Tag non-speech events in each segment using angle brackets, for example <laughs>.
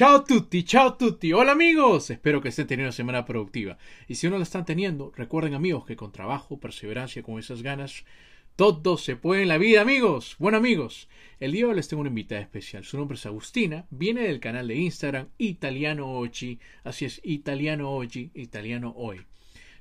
Ciao tutti, ciao tutti. Hola amigos. Espero que estén teniendo una semana productiva. Y si no la están teniendo, recuerden amigos que con trabajo, perseverancia, con esas ganas, todo se puede en la vida, amigos. Bueno, amigos, el día de hoy les tengo una invitada especial. Su nombre es Agustina, viene del canal de Instagram Italiano Oggi. Así es, Italiano Oggi, Italiano Hoy.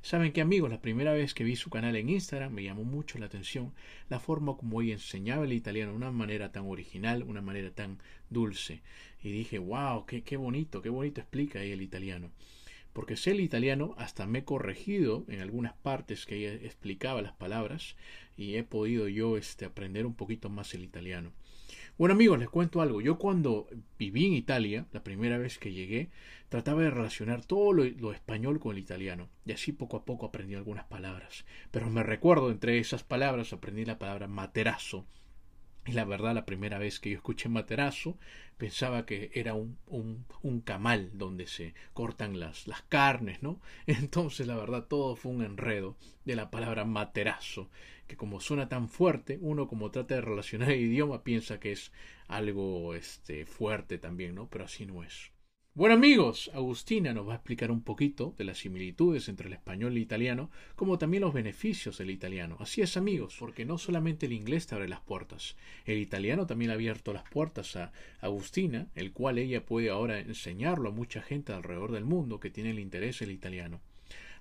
Saben que amigos, la primera vez que vi su canal en Instagram me llamó mucho la atención la forma como ella enseñaba el italiano de una manera tan original, una manera tan dulce. Y dije, wow, qué, qué bonito, qué bonito explica ella el italiano. Porque sé el italiano, hasta me he corregido en algunas partes que ella explicaba las palabras y he podido yo este, aprender un poquito más el italiano. Bueno amigos, les cuento algo. Yo cuando viví en Italia, la primera vez que llegué, trataba de relacionar todo lo, español con el italiano. Y así poco a poco aprendí algunas palabras. Pero me recuerdo, entre esas palabras, aprendí la palabra materazo. Y la verdad, la primera vez que yo escuché materazo, pensaba que era un, un, un camal donde se cortan las, las carnes, ¿no? <laughs> Entonces, la verdad, todo fue un enredo de la palabra materazo que como suena tan fuerte, uno como trata de relacionar el idioma piensa que es algo este, fuerte también, ¿no? Pero así no es. Bueno amigos, Agustina nos va a explicar un poquito de las similitudes entre el español el italiano, como también los beneficios del italiano. Así es amigos, porque no solamente el inglés te abre las puertas, el italiano también ha abierto las puertas a Agustina, el cual ella puede ahora enseñarlo a mucha gente alrededor del mundo que tiene el interés en el italiano.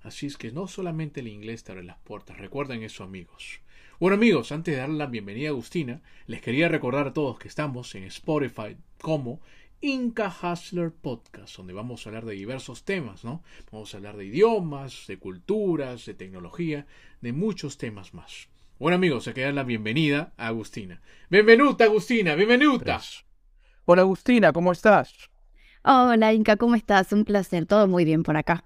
Así es que no solamente el inglés te abre las puertas, recuerden eso amigos. Bueno amigos, antes de darle la bienvenida a Agustina, les quería recordar a todos que estamos en Spotify como Inca Hustler Podcast, donde vamos a hablar de diversos temas, ¿no? Vamos a hablar de idiomas, de culturas, de tecnología, de muchos temas más. Bueno amigos, se queda la bienvenida a Agustina. Bienvenuta Agustina, bienvenuta. Hola Agustina, ¿cómo estás? Hola Inca, ¿cómo estás? Un placer, todo muy bien por acá.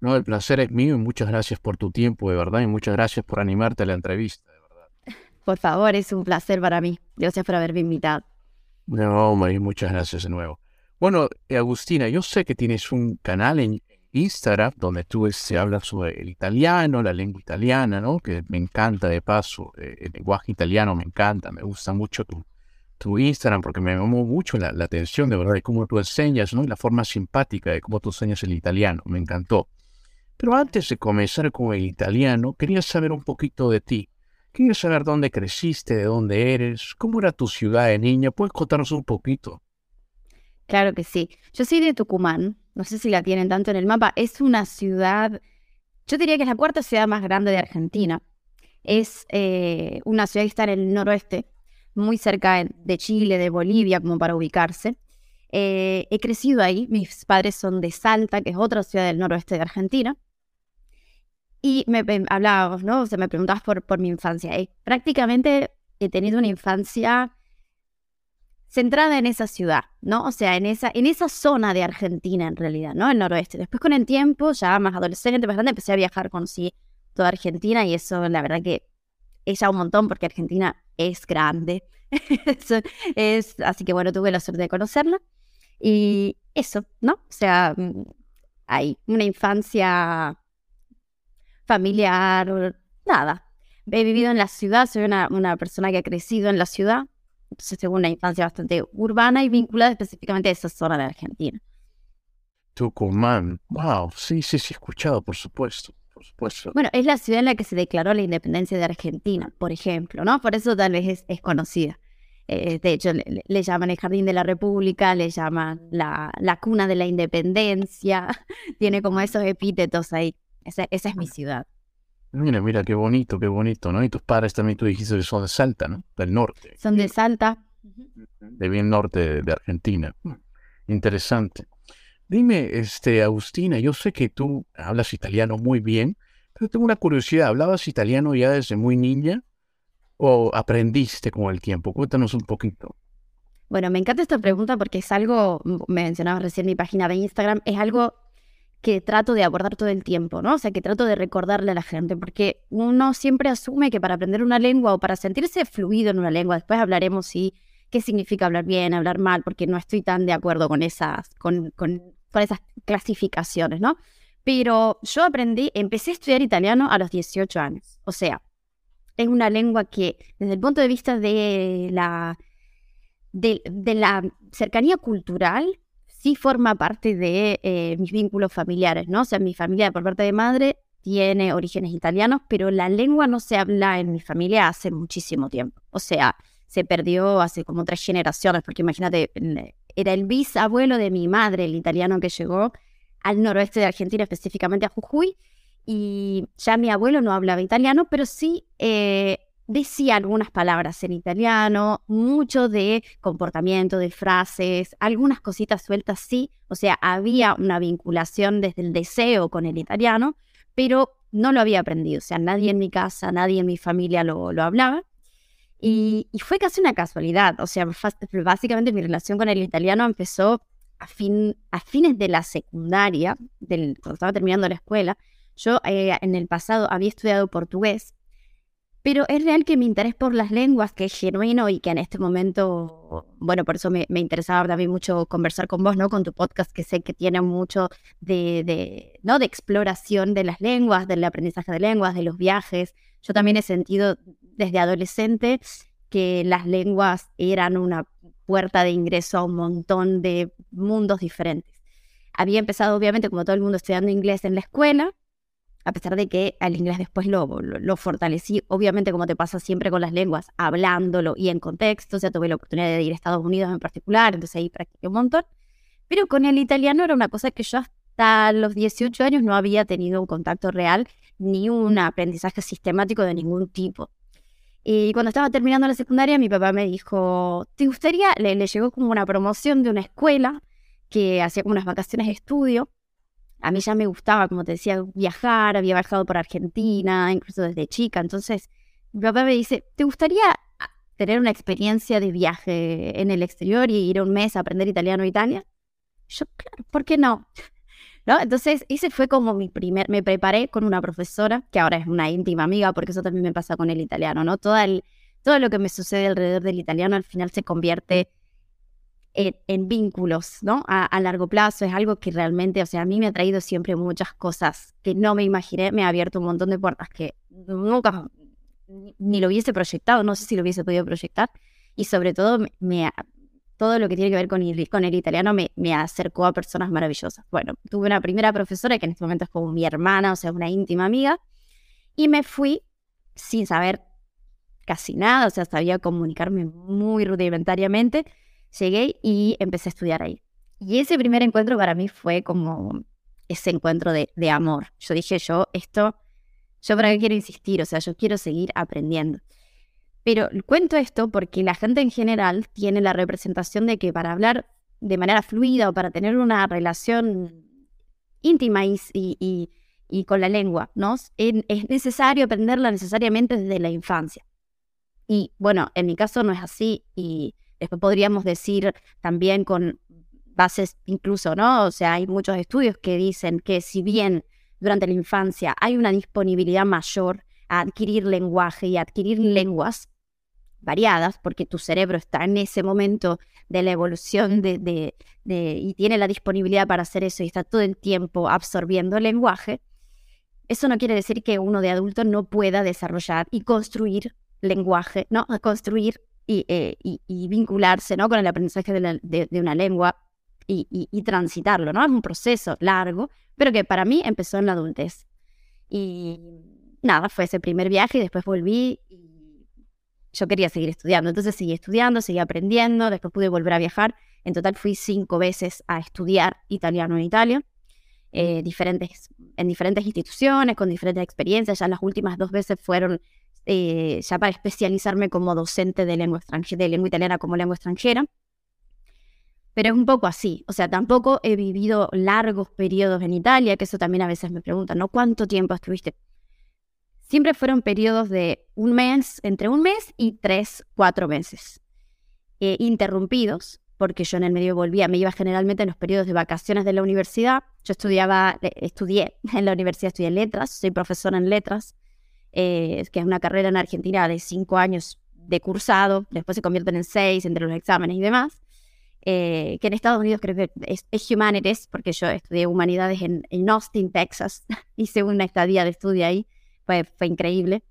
No, el placer es mío y muchas gracias por tu tiempo, de verdad, y muchas gracias por animarte a la entrevista, de verdad. Por favor, es un placer para mí. Gracias por haberme invitado. No, María, muchas gracias de nuevo. Bueno, eh, Agustina, yo sé que tienes un canal en Instagram donde tú este, hablas sobre el italiano, la lengua italiana, ¿no? Que me encanta de paso, eh, el lenguaje italiano me encanta, me gusta mucho tu, tu Instagram porque me llamó mucho la, la, atención de verdad de cómo tú enseñas, ¿no? Y la forma simpática de cómo tú enseñas el italiano, me encantó. Pero antes de comenzar con el italiano, quería saber un poquito de ti. Quería saber dónde creciste, de dónde eres, cómo era tu ciudad de niña. ¿Puedes contarnos un poquito? Claro que sí. Yo soy de Tucumán. No sé si la tienen tanto en el mapa. Es una ciudad, yo diría que es la cuarta ciudad más grande de Argentina. Es eh, una ciudad que está en el noroeste, muy cerca de Chile, de Bolivia, como para ubicarse. Eh, he crecido ahí. Mis padres son de Salta, que es otra ciudad del noroeste de Argentina. Y me, hablábamos, ¿no? O sea, me preguntabas por, por mi infancia. Y prácticamente he tenido una infancia centrada en esa ciudad, ¿no? O sea, en esa, en esa zona de Argentina, en realidad, ¿no? El noroeste. Después, con el tiempo, ya más adolescente, más grande, empecé a viajar, conocí toda Argentina y eso, la verdad que es ya un montón porque Argentina es grande. <laughs> es, así que, bueno, tuve la suerte de conocerla. Y eso, ¿no? O sea, mm, hay una infancia familiar, nada. He vivido en la ciudad, soy una, una persona que ha crecido en la ciudad, entonces tengo una infancia bastante urbana y vinculada específicamente a esa zona de Argentina. Tucumán, wow, sí, sí, sí, he escuchado, por supuesto. Bueno, es la ciudad en la que se declaró la independencia de Argentina, por ejemplo, ¿no? Por eso tal vez es, es conocida. Eh, de hecho, le, llaman el Jardín de la República, le llaman la, la cuna de la independencia, <laughs> tiene como esos epítetos ahí. Esa, es mi ciudad. Mira, mira, qué bonito, qué bonito, ¿no? Y tus padres también, tú dijiste que son de Salta, ¿no? Del norte. Son de Salta. De bien norte de, Argentina. Interesante. Dime, este, Agustina, yo sé que tú hablas italiano muy bien, pero tengo una curiosidad. ¿Hablabas italiano ya desde muy niña o aprendiste con el tiempo? Cuéntanos un poquito. Bueno, me encanta esta pregunta porque es algo, me mencionabas recién mi página de Instagram, es algo que trato de abordar todo el tiempo, ¿no? O sea, que trato de recordarle a la gente, porque uno siempre asume que para aprender una lengua o para sentirse fluido en una lengua, después hablaremos si qué significa hablar bien, hablar mal, porque no estoy tan de acuerdo con esas, con, con, con esas clasificaciones, ¿no? Pero yo aprendí, empecé a estudiar italiano a los 18 años. O sea, es una lengua que desde el punto de vista de la, de, de la cercanía cultural sí forma parte de eh, mis vínculos familiares, ¿no? O sea, mi familia por parte de madre tiene orígenes italianos, pero la lengua no se habla en mi familia hace muchísimo tiempo. O sea, se perdió hace como tres generaciones, porque imagínate, era el bisabuelo de mi madre, el italiano que llegó al noroeste de Argentina, específicamente a Jujuy, y ya mi abuelo no hablaba italiano, pero sí eh, decía algunas palabras en italiano, mucho de comportamiento, de frases, algunas cositas sueltas sí, o sea, había una vinculación desde el deseo con el italiano, pero no lo había aprendido, o sea, nadie en mi casa, nadie en mi familia lo, lo hablaba. Y, fue casi una casualidad, o sea, básicamente mi relación con el italiano empezó a, fin, a fines de la secundaria, del, cuando estaba terminando la escuela. Yo eh, en el pasado había estudiado portugués pero es real que mi interés por las lenguas, que es genuino y que en este momento, bueno, por eso me, interesaba también mucho conversar con vos, ¿no? Con tu podcast, que sé que tiene mucho de, ¿no? De exploración de las lenguas, del aprendizaje de lenguas, de los viajes. Yo también he sentido desde adolescente que las lenguas eran una puerta de ingreso a un montón de mundos diferentes. Había empezado, obviamente, como todo el mundo, estudiando inglés en la escuela, a pesar de que al inglés después lo, fortalecí, obviamente como te pasa siempre con las lenguas, hablándolo y en contexto, o tuve la oportunidad de ir a Estados Unidos en particular, entonces ahí practiqué un montón, pero con el italiano era una cosa que yo hasta los 18 años no había tenido un contacto real ni un aprendizaje sistemático de ningún tipo. Y cuando estaba terminando la secundaria, mi papá me dijo, ¿te gustaría? Le, le llegó como una promoción de una escuela que hacía unas vacaciones de estudio a mí ya me gustaba, como te decía, viajar, había viajado por Argentina, incluso desde chica. Entonces, mi papá me dice, ¿te gustaría tener una experiencia de viaje en el exterior y ir un mes a aprender italiano a Italia? Yo, claro, ¿por qué no? <laughs> ¿No? Entonces, ese fue como mi primer, me preparé con una profesora, que ahora es una íntima amiga, porque eso también me pasa con el italiano, ¿no? Todo, el, todo lo que me sucede alrededor del italiano al final se convierte en, vínculos, ¿no? A, largo plazo es algo que realmente, o sea, a mí me ha traído siempre muchas cosas que no me imaginé, me ha abierto un montón de puertas que nunca ni lo hubiese proyectado, no sé si lo hubiese podido proyectar, y sobre todo me, todo lo que tiene que ver con el, con el italiano me, me, acercó a personas maravillosas. Bueno, tuve una primera profesora que en este momento es como mi hermana, o sea, una íntima amiga, y me fui sin saber casi nada, o sea, sabía comunicarme muy rudimentariamente, llegué y empecé a estudiar ahí. Y ese primer encuentro para mí fue como ese encuentro de, amor. Yo dije, yo, esto, yo para qué quiero insistir, o sea, yo quiero seguir aprendiendo. Pero cuento esto porque la gente en general tiene la representación de que para hablar de manera fluida o para tener una relación íntima y, y, y con la lengua, ¿no? Es necesario aprenderla necesariamente desde la infancia. Y bueno, en mi caso no es así y Después podríamos decir también con bases incluso, ¿no? O sea, hay muchos estudios que dicen que si bien durante la infancia hay una disponibilidad mayor a adquirir lenguaje y adquirir lenguas variadas, porque tu cerebro está en ese momento de la evolución de, y tiene la disponibilidad para hacer eso y está todo el tiempo absorbiendo el lenguaje, eso no quiere decir que uno de adulto no pueda desarrollar y construir lenguaje, ¿no? Construir eh, y, vincularse ¿no? con el aprendizaje de, una lengua y, transitarlo, ¿no? Es un proceso largo, pero que para mí empezó en la adultez. Y nada, fue ese primer viaje y después volví y yo quería seguir estudiando. Entonces seguí estudiando, seguí aprendiendo, después pude volver a viajar. En total fui cinco veces a estudiar italiano en Italia. Eh, diferentes, en diferentes instituciones, con diferentes experiencias. Ya las últimas dos veces fueron eh, ya para especializarme como docente de lengua de lengua italiana como lengua extranjera. Pero es un poco así, o sea, tampoco he vivido largos periodos en Italia, que eso también a veces me preguntan, ¿no? ¿Cuánto tiempo estuviste? Siempre fueron periodos de un mes, entre un mes y tres, cuatro meses, eh, interrumpidos, porque yo en el medio volvía, me iba generalmente en los periodos de vacaciones de la universidad. Yo estudiaba, estudié en la universidad, estudié letras, soy profesora en letras, eh, que es una carrera en Argentina de cinco años de cursado, después se convierten en seis entre los exámenes y demás. Eh, que en Estados Unidos creo que es, Humanities, porque yo estudié humanidades en, Austin, Texas, <laughs> hice una estadía de estudio ahí, fue, fue increíble.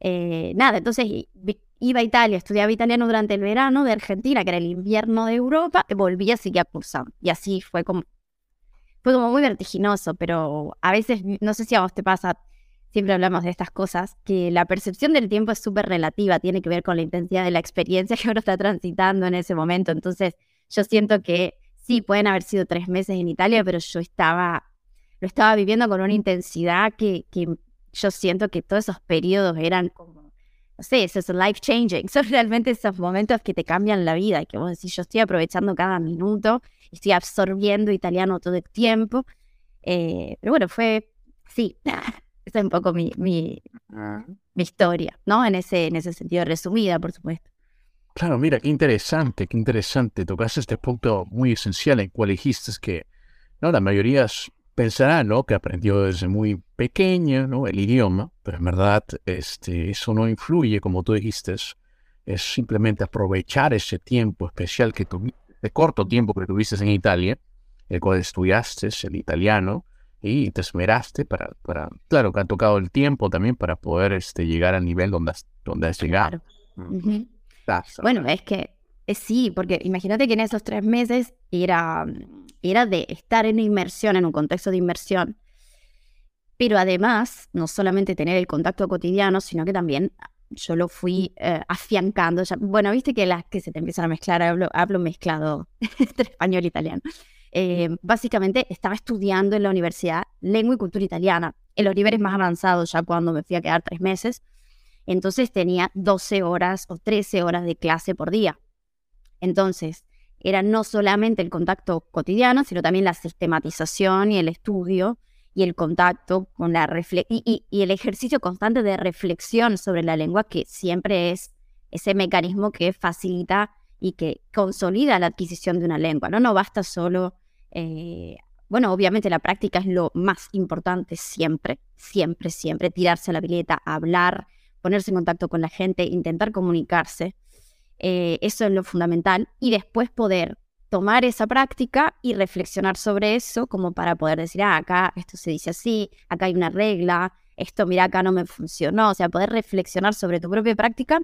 Eh, nada, entonces iba a Italia, estudiaba italiano durante el verano de Argentina, que era el invierno de Europa, volvía a seguir cursando. Y así fue como, fue como muy vertiginoso, pero a veces, no sé si a vos te pasa, siempre hablamos de estas cosas, que la percepción del tiempo es súper relativa, tiene que ver con la intensidad de la experiencia <laughs> que uno está transitando en ese momento. Entonces, yo siento que sí, pueden haber sido tres meses en Italia, pero yo estaba, lo estaba viviendo con una intensidad que, que yo siento que todos esos periodos eran como, no sé, esos life changing, <laughs> son realmente esos momentos que te cambian la vida que vos decís, yo estoy aprovechando cada minuto, estoy absorbiendo italiano todo el tiempo. Eh, pero bueno, fue, sí, <laughs> esa es un poco mi, mi, ah. mi historia, ¿no? En ese, en ese sentido, resumida, por supuesto. Claro, mira, qué interesante, qué interesante. Tocaste este punto muy esencial en cual dijiste que ¿no? la mayoría pensará ¿no? que aprendió desde muy pequeña ¿no? el idioma, pero en verdad este, eso no influye, como tú dijiste. Es simplemente aprovechar ese tiempo especial que tuviste, corto tiempo que tuviste en Italia, el cual estudiaste el italiano y te esmeraste para, para, claro, que ha tocado el tiempo también para poder este, llegar al nivel donde has, donde has llegado. Mm. Bueno, es que sí, porque imagínate que en esos tres meses era, era de estar en inmersión, en un contexto de inmersión, pero además, no solamente tener el contacto cotidiano, sino que también yo lo fui eh, afiancando. bueno, viste que las que se te empiezan a mezclar, hablo, hablo mezclado <laughs> entre español e italiano. Eh, básicamente estaba estudiando en la universidad lengua y cultura italiana, en los niveles más avanzados, ya cuando me fui a quedar tres meses. Entonces tenía 12 horas o 13 horas de clase por día. Entonces, era no solamente el contacto cotidiano, sino también la sistematización y el estudio y el contacto con la y, y, el ejercicio constante de reflexión sobre la lengua, que siempre es ese mecanismo que facilita y que consolida la adquisición de una lengua. No, no basta solo, eh, bueno, obviamente la práctica es lo más importante siempre, siempre, siempre, tirarse a la pileta, hablar, ponerse en contacto con la gente, intentar comunicarse. Eh, eso es lo fundamental. Y después poder tomar esa práctica y reflexionar sobre eso como para poder decir, ah, acá esto se dice así, acá hay una regla, esto, mira, acá no me funcionó. O sea, poder reflexionar sobre tu propia práctica.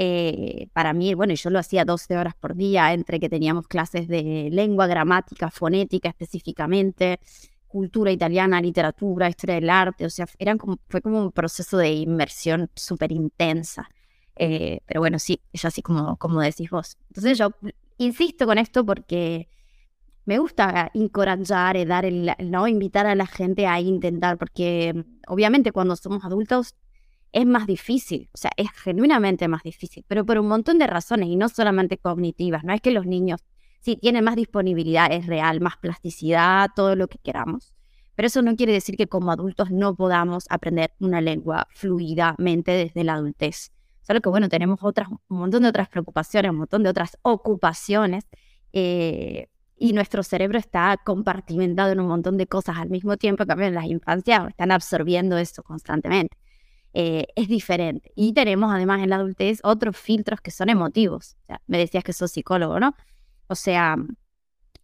Eh, para mí, bueno, yo lo hacía 12 horas por día entre que teníamos clases de lengua, gramática, fonética específicamente, cultura italiana, literatura, historia del arte, o sea, eran como, fue como un proceso de inmersión súper intensa. Eh, pero bueno, sí, es así como, como decís vos. Entonces yo insisto con esto porque me gusta encorajar y dar el, no invitar a la gente a intentar, porque obviamente cuando somos adultos es más difícil, o sea, es genuinamente más difícil, pero por un montón de razones y no solamente cognitivas, no es que los niños Sí, tiene más disponibilidad, es real, más plasticidad, todo lo que queramos. Pero eso no quiere decir que como adultos no podamos aprender una lengua fluidamente desde la adultez. Solo que, bueno, tenemos otras, un montón de otras preocupaciones, un montón de otras ocupaciones. Eh, y nuestro cerebro está compartimentado en un montón de cosas al mismo tiempo. También las infancias están absorbiendo eso constantemente. Eh, es diferente. Y tenemos además en la adultez otros filtros que son emotivos. me decías que sos psicólogo, ¿no? O sea,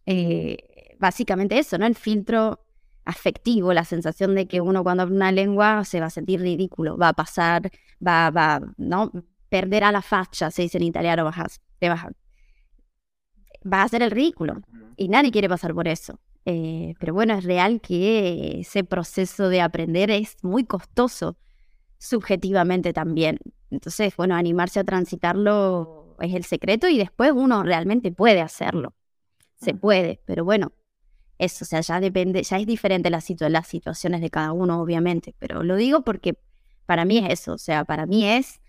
eh, básicamente eso, ¿no? El filtro afectivo, la sensación de que uno cuando habla una lengua se va a sentir ridículo, va a pasar, va, va, ¿no? Perderá la facha, se dice en italiano, vas te vas va a hacer el ridículo. Y nadie quiere pasar por eso. Eh, pero bueno, es real que ese proceso de aprender es muy costoso subjetivamente también. Entonces, bueno, animarse a transitarlo es el secreto y después uno realmente puede hacerlo. Se puede, pero bueno, eso, o sea, ya depende, ya es diferente la las situaciones de cada uno, obviamente, pero lo digo porque para mí es eso, o sea, para mí es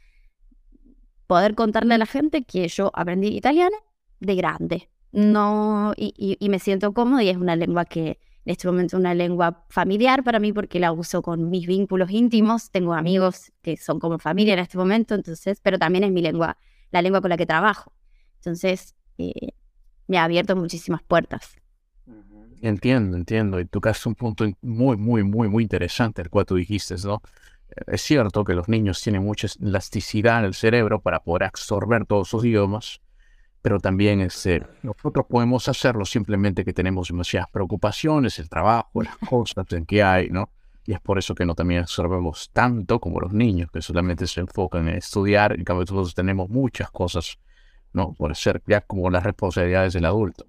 poder contarle a la gente que yo aprendí italiano de grande, no, y, y me siento cómodo y es una lengua que en este momento es una lengua familiar para mí porque la uso con mis vínculos íntimos, tengo amigos que son como familia en este momento, entonces, pero también es mi lengua la lengua con la que trabajo. Entonces, eh, me ha abierto muchísimas puertas. Entiendo, entiendo. Y tocaste un punto muy, muy, muy, muy interesante, el cual tú dijiste, ¿no? Es cierto que los niños tienen mucha elasticidad en el cerebro para poder absorber todos sus idiomas, pero también este, nosotros podemos hacerlo simplemente que tenemos demasiadas preocupaciones, el trabajo, las cosas en que hay, ¿no? Y es por eso que no también absorbemos tanto como los niños, que solamente se enfocan en estudiar, en cambio nosotros tenemos muchas cosas, ¿no? Por ser ya como las responsabilidades del adulto.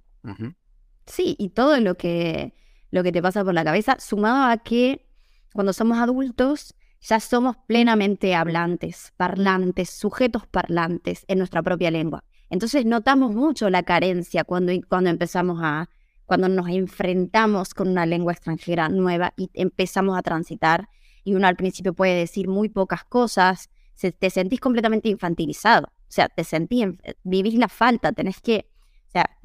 Sí, y todo lo que, lo que te pasa por la cabeza, sumado a que cuando somos adultos ya somos plenamente hablantes, parlantes, sujetos parlantes en nuestra propia lengua. Entonces notamos mucho la carencia cuando, cuando empezamos a, cuando nos enfrentamos con una lengua extranjera nueva y empezamos a transitar y uno al principio puede decir muy pocas cosas, se, te sentís completamente infantilizado, o sea, te sentís, vivís la falta, tenés que, o sea,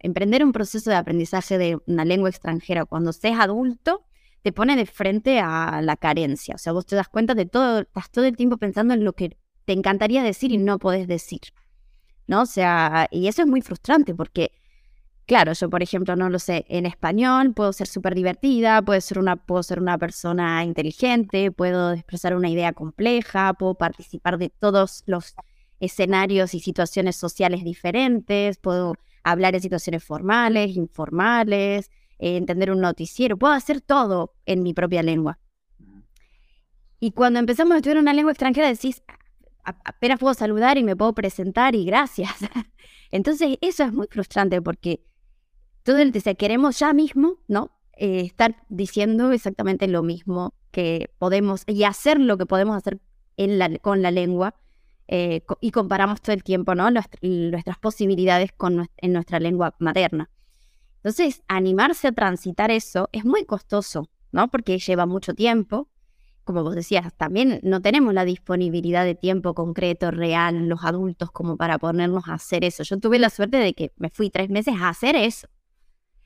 emprender un proceso de aprendizaje de una lengua extranjera cuando seas adulto te pone de frente a la carencia, o sea, vos te das cuenta de todo, estás todo el tiempo pensando en lo que te encantaría decir y no podés decir. ¿No? O sea, y eso es muy frustrante porque, claro, yo por ejemplo, no lo sé, en español puedo ser súper divertida, puedo ser, una, puedo ser una persona inteligente, puedo expresar una idea compleja, puedo participar de todos los escenarios y situaciones sociales diferentes, puedo hablar en situaciones formales, informales, eh, entender un noticiero, puedo hacer todo en mi propia lengua. Y cuando empezamos a estudiar una lengua extranjera decís, apenas puedo saludar y me puedo presentar y gracias. <laughs> Entonces, eso es muy frustrante porque todo el que queremos ya mismo, ¿no? Eh, estar diciendo exactamente lo mismo que podemos y hacer lo que podemos hacer con la lengua eh, y comparamos todo el tiempo, ¿no? nuestras posibilidades con, en nuestra lengua materna. Entonces, animarse a transitar eso es muy costoso, ¿no? Porque lleva mucho tiempo, como vos decías, también no tenemos la disponibilidad de tiempo concreto, real, los adultos, como para ponernos a hacer eso. Yo tuve la suerte de que me fui tres meses a hacer eso.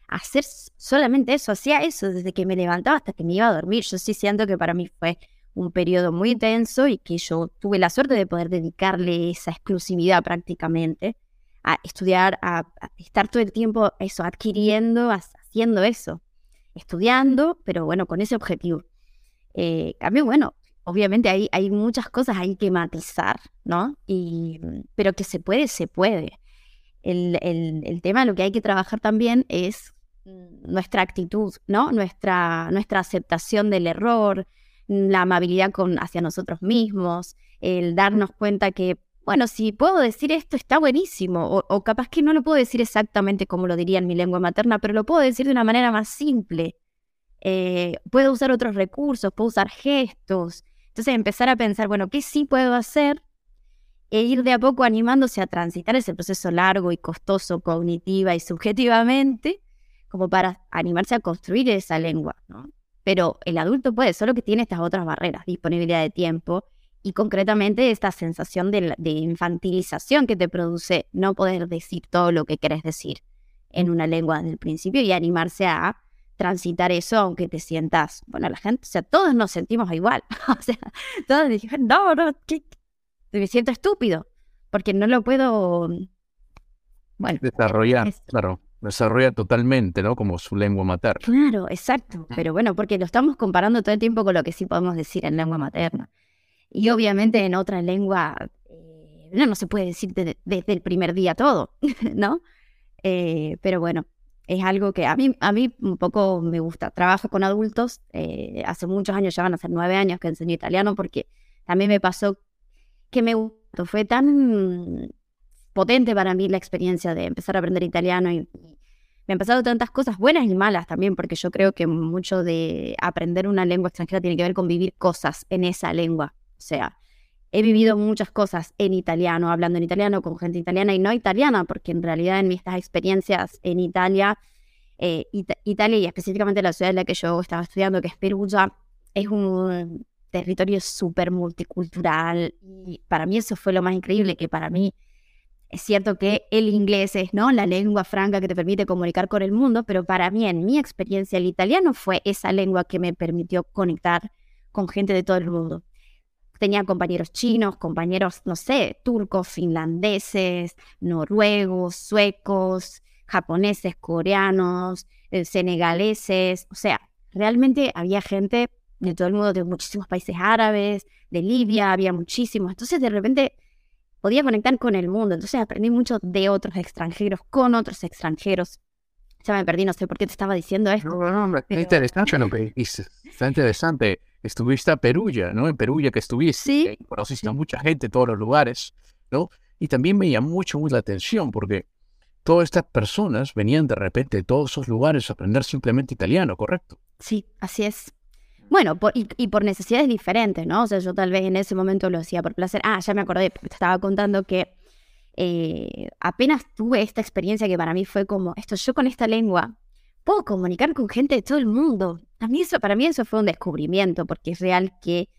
A hacer solamente eso, hacía eso desde que me levantaba hasta que me iba a dormir. Yo sí siento que para mí fue un periodo muy tenso y que yo tuve la suerte de poder dedicarle esa exclusividad prácticamente a estudiar, a, estar todo el tiempo eso, adquiriendo, haciendo eso, estudiando, pero bueno, con ese objetivo. Eh, cambio, bueno, obviamente hay, hay muchas cosas hay que matizar, ¿no? Y, pero que se puede, se puede. El, el, el, tema, lo que hay que trabajar también es nuestra actitud, ¿no? Nuestra, nuestra aceptación del error, la amabilidad con, hacia nosotros mismos, el darnos cuenta que, bueno, si puedo decir esto está buenísimo, o capaz que no lo puedo decir exactamente como lo diría en mi lengua materna, pero lo puedo decir de una manera más simple, eh, puedo usar otros recursos, puedo usar gestos. Entonces empezar a pensar, bueno, ¿qué sí puedo hacer? E ir de a poco animándose a transitar ese proceso largo y costoso cognitiva y subjetivamente, como para animarse a construir esa lengua, ¿no? Pero el adulto puede, solo que tiene estas otras barreras, disponibilidad de tiempo y concretamente esta sensación de, de infantilización que te produce no poder decir todo lo que querés decir en una lengua desde el principio y animarse a transitar eso, aunque te sientas, bueno, la gente, o sea, todos nos sentimos igual, <laughs> o sea, todos dijeron, no, no, me siento estúpido, porque no lo puedo, bueno. Desarrollar, claro, desarrolla totalmente, ¿no? Como su lengua materna. Claro, exacto, pero bueno, porque lo estamos comparando todo el tiempo con lo que sí podemos decir en lengua materna. Y obviamente en otra lengua, eh, no, no se puede decir desde el primer día todo, <laughs> ¿no? Eh, pero bueno, es algo que a mí, a mí un poco me gusta. Trabajo con adultos, eh, hace muchos años, ya van a ser nueve años que enseño italiano, porque también me pasó que me gustó. Fue tan potente para mí la experiencia de empezar a aprender italiano y, me han pasado tantas cosas buenas y malas también, porque yo creo que mucho de aprender una lengua extranjera tiene que ver con vivir cosas en esa lengua. O sea, he vivido muchas cosas en italiano, hablando en italiano con gente italiana y no italiana, porque en realidad en estas experiencias en Italia, eh, Italia y específicamente la ciudad en la que yo estaba estudiando, que es Perugia, es un territorio súper multicultural y para mí eso fue lo más increíble, que para mí es cierto que el inglés es ¿no? la lengua franca que te permite comunicar con el mundo, pero para mí en mi experiencia el italiano fue esa lengua que me permitió conectar con gente de todo el mundo tenía compañeros chinos, compañeros, no sé, turcos, finlandeses, noruegos, suecos, japoneses, coreanos, eh, senegaleses, o sea, realmente había gente de todo el mundo, de muchísimos países árabes, de Libia, había muchísimos. Entonces, de repente podía conectar con el mundo. Entonces, aprendí mucho de otros extranjeros, con otros extranjeros. Ya me perdí, no sé por qué te estaba diciendo esto. No, no, está interesante lo que dices. Está interesante. Estuviste a Perugia, ¿no? En Perugia que estuviste. Sí. Conociste a mucha gente en todos los lugares, ¿no? Y también me llamó mucho, mucho la atención porque todas estas personas venían de repente de todos esos lugares a aprender simplemente italiano, ¿correcto? Sí, así es. Bueno, y, por necesidades diferentes, ¿no? O sea, yo tal vez en ese momento lo hacía por placer. Ah, ya me acordé, te estaba contando que eh, apenas tuve esta experiencia que para mí fue como, esto, yo con esta lengua puedo comunicar con gente de todo el mundo. A mí eso, para mí eso fue un descubrimiento, porque es real que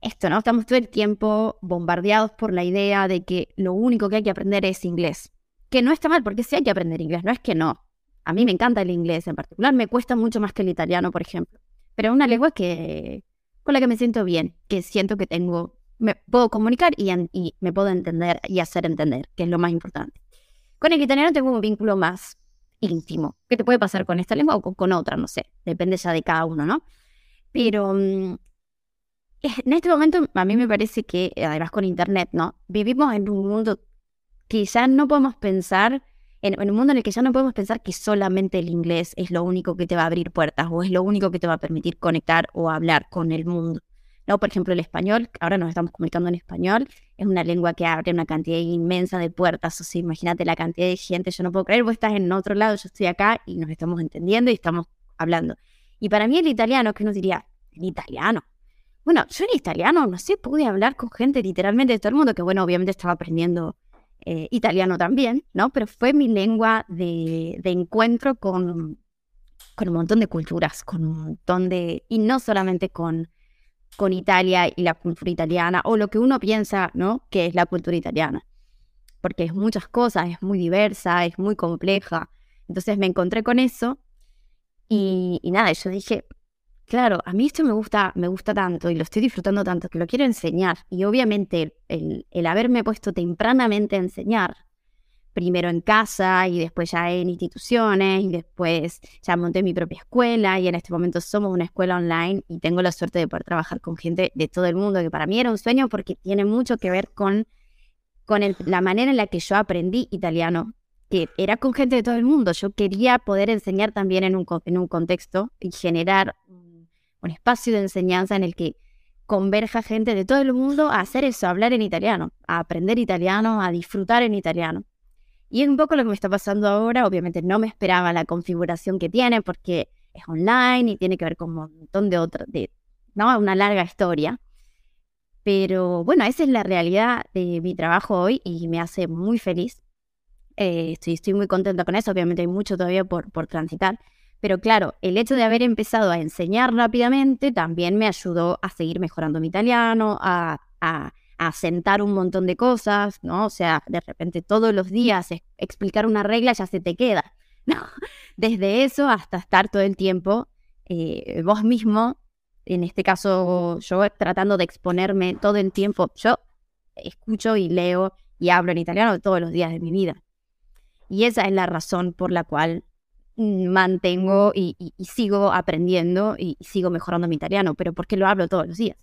esto, ¿no? Estamos todo el tiempo bombardeados por la idea de que lo único que hay que aprender es inglés. Que no está mal, porque sí hay que aprender inglés, no es que no. A mí me encanta el inglés en particular, me cuesta mucho más que el italiano, por ejemplo pero una lengua que con la que me siento bien, que siento que tengo, me puedo comunicar y, y me puedo entender y hacer entender, que es lo más importante. Con el italiano tengo un vínculo más íntimo, que te puede pasar con esta lengua o con, otra, no sé, depende ya de cada uno, ¿no? Pero mm, en este momento a mí me parece que, además con Internet, ¿no? Vivimos en un mundo que ya no podemos pensar en, un mundo en el que ya no podemos pensar que solamente el inglés es lo único que te va a abrir puertas o es lo único que te va a permitir conectar o hablar con el mundo. ¿No? Por ejemplo, el español, ahora nos estamos comunicando en español, es una lengua que abre una cantidad inmensa de puertas. O sea, imagínate la cantidad de gente, yo no puedo creer, vos estás en otro lado, yo estoy acá y nos estamos entendiendo y estamos hablando. Y para mí el italiano, que nos diría, el italiano. Bueno, yo en italiano, no sé, pude hablar con gente literalmente de todo el mundo, que bueno, obviamente estaba aprendiendo eh, italiano también, ¿no? Pero fue mi lengua de, encuentro con, con un montón de culturas, con un montón de... Y no solamente con, con Italia y la cultura italiana, o lo que uno piensa, ¿no? Que es la cultura italiana. Porque es muchas cosas, es muy diversa, es muy compleja. Entonces me encontré con eso y, y nada, yo dije, claro, a mí esto me gusta, me gusta tanto y lo estoy disfrutando tanto que lo quiero enseñar. Y obviamente el, haberme puesto tempranamente a enseñar, primero en casa y después ya en instituciones y después ya monté mi propia escuela y en este momento somos una escuela online y tengo la suerte de poder trabajar con gente de todo el mundo, que para mí era un sueño porque tiene mucho que ver con, con la manera en la que yo aprendí italiano que era con gente de todo el mundo. Yo quería poder enseñar también en un, en un contexto y generar un espacio de enseñanza en el que converja gente de todo el mundo a hacer eso, a hablar en italiano, a aprender italiano, a disfrutar en italiano. Y es un poco lo que me está pasando ahora. Obviamente no me esperaba la configuración que tiene porque es online y tiene que ver con un montón de otras, de, ¿no? Una larga historia. Pero bueno, esa es la realidad de mi trabajo hoy y me hace muy feliz. Eh, estoy, estoy muy contenta con eso. Obviamente hay mucho todavía por, por transitar. Pero claro, el hecho de haber empezado a enseñar rápidamente también me ayudó a seguir mejorando mi italiano, a, a, sentar un montón de cosas, ¿no? O sea, de repente todos los días explicar una regla ya se te queda, <laughs> ¿no? Desde eso hasta estar todo el tiempo eh, vos mismo, en este caso yo tratando de exponerme todo el tiempo, yo escucho y leo y hablo en italiano todos los días de mi vida. Y esa es la razón por la cual mantengo y, sigo aprendiendo y, sigo mejorando mi italiano, pero porque lo hablo todos los días.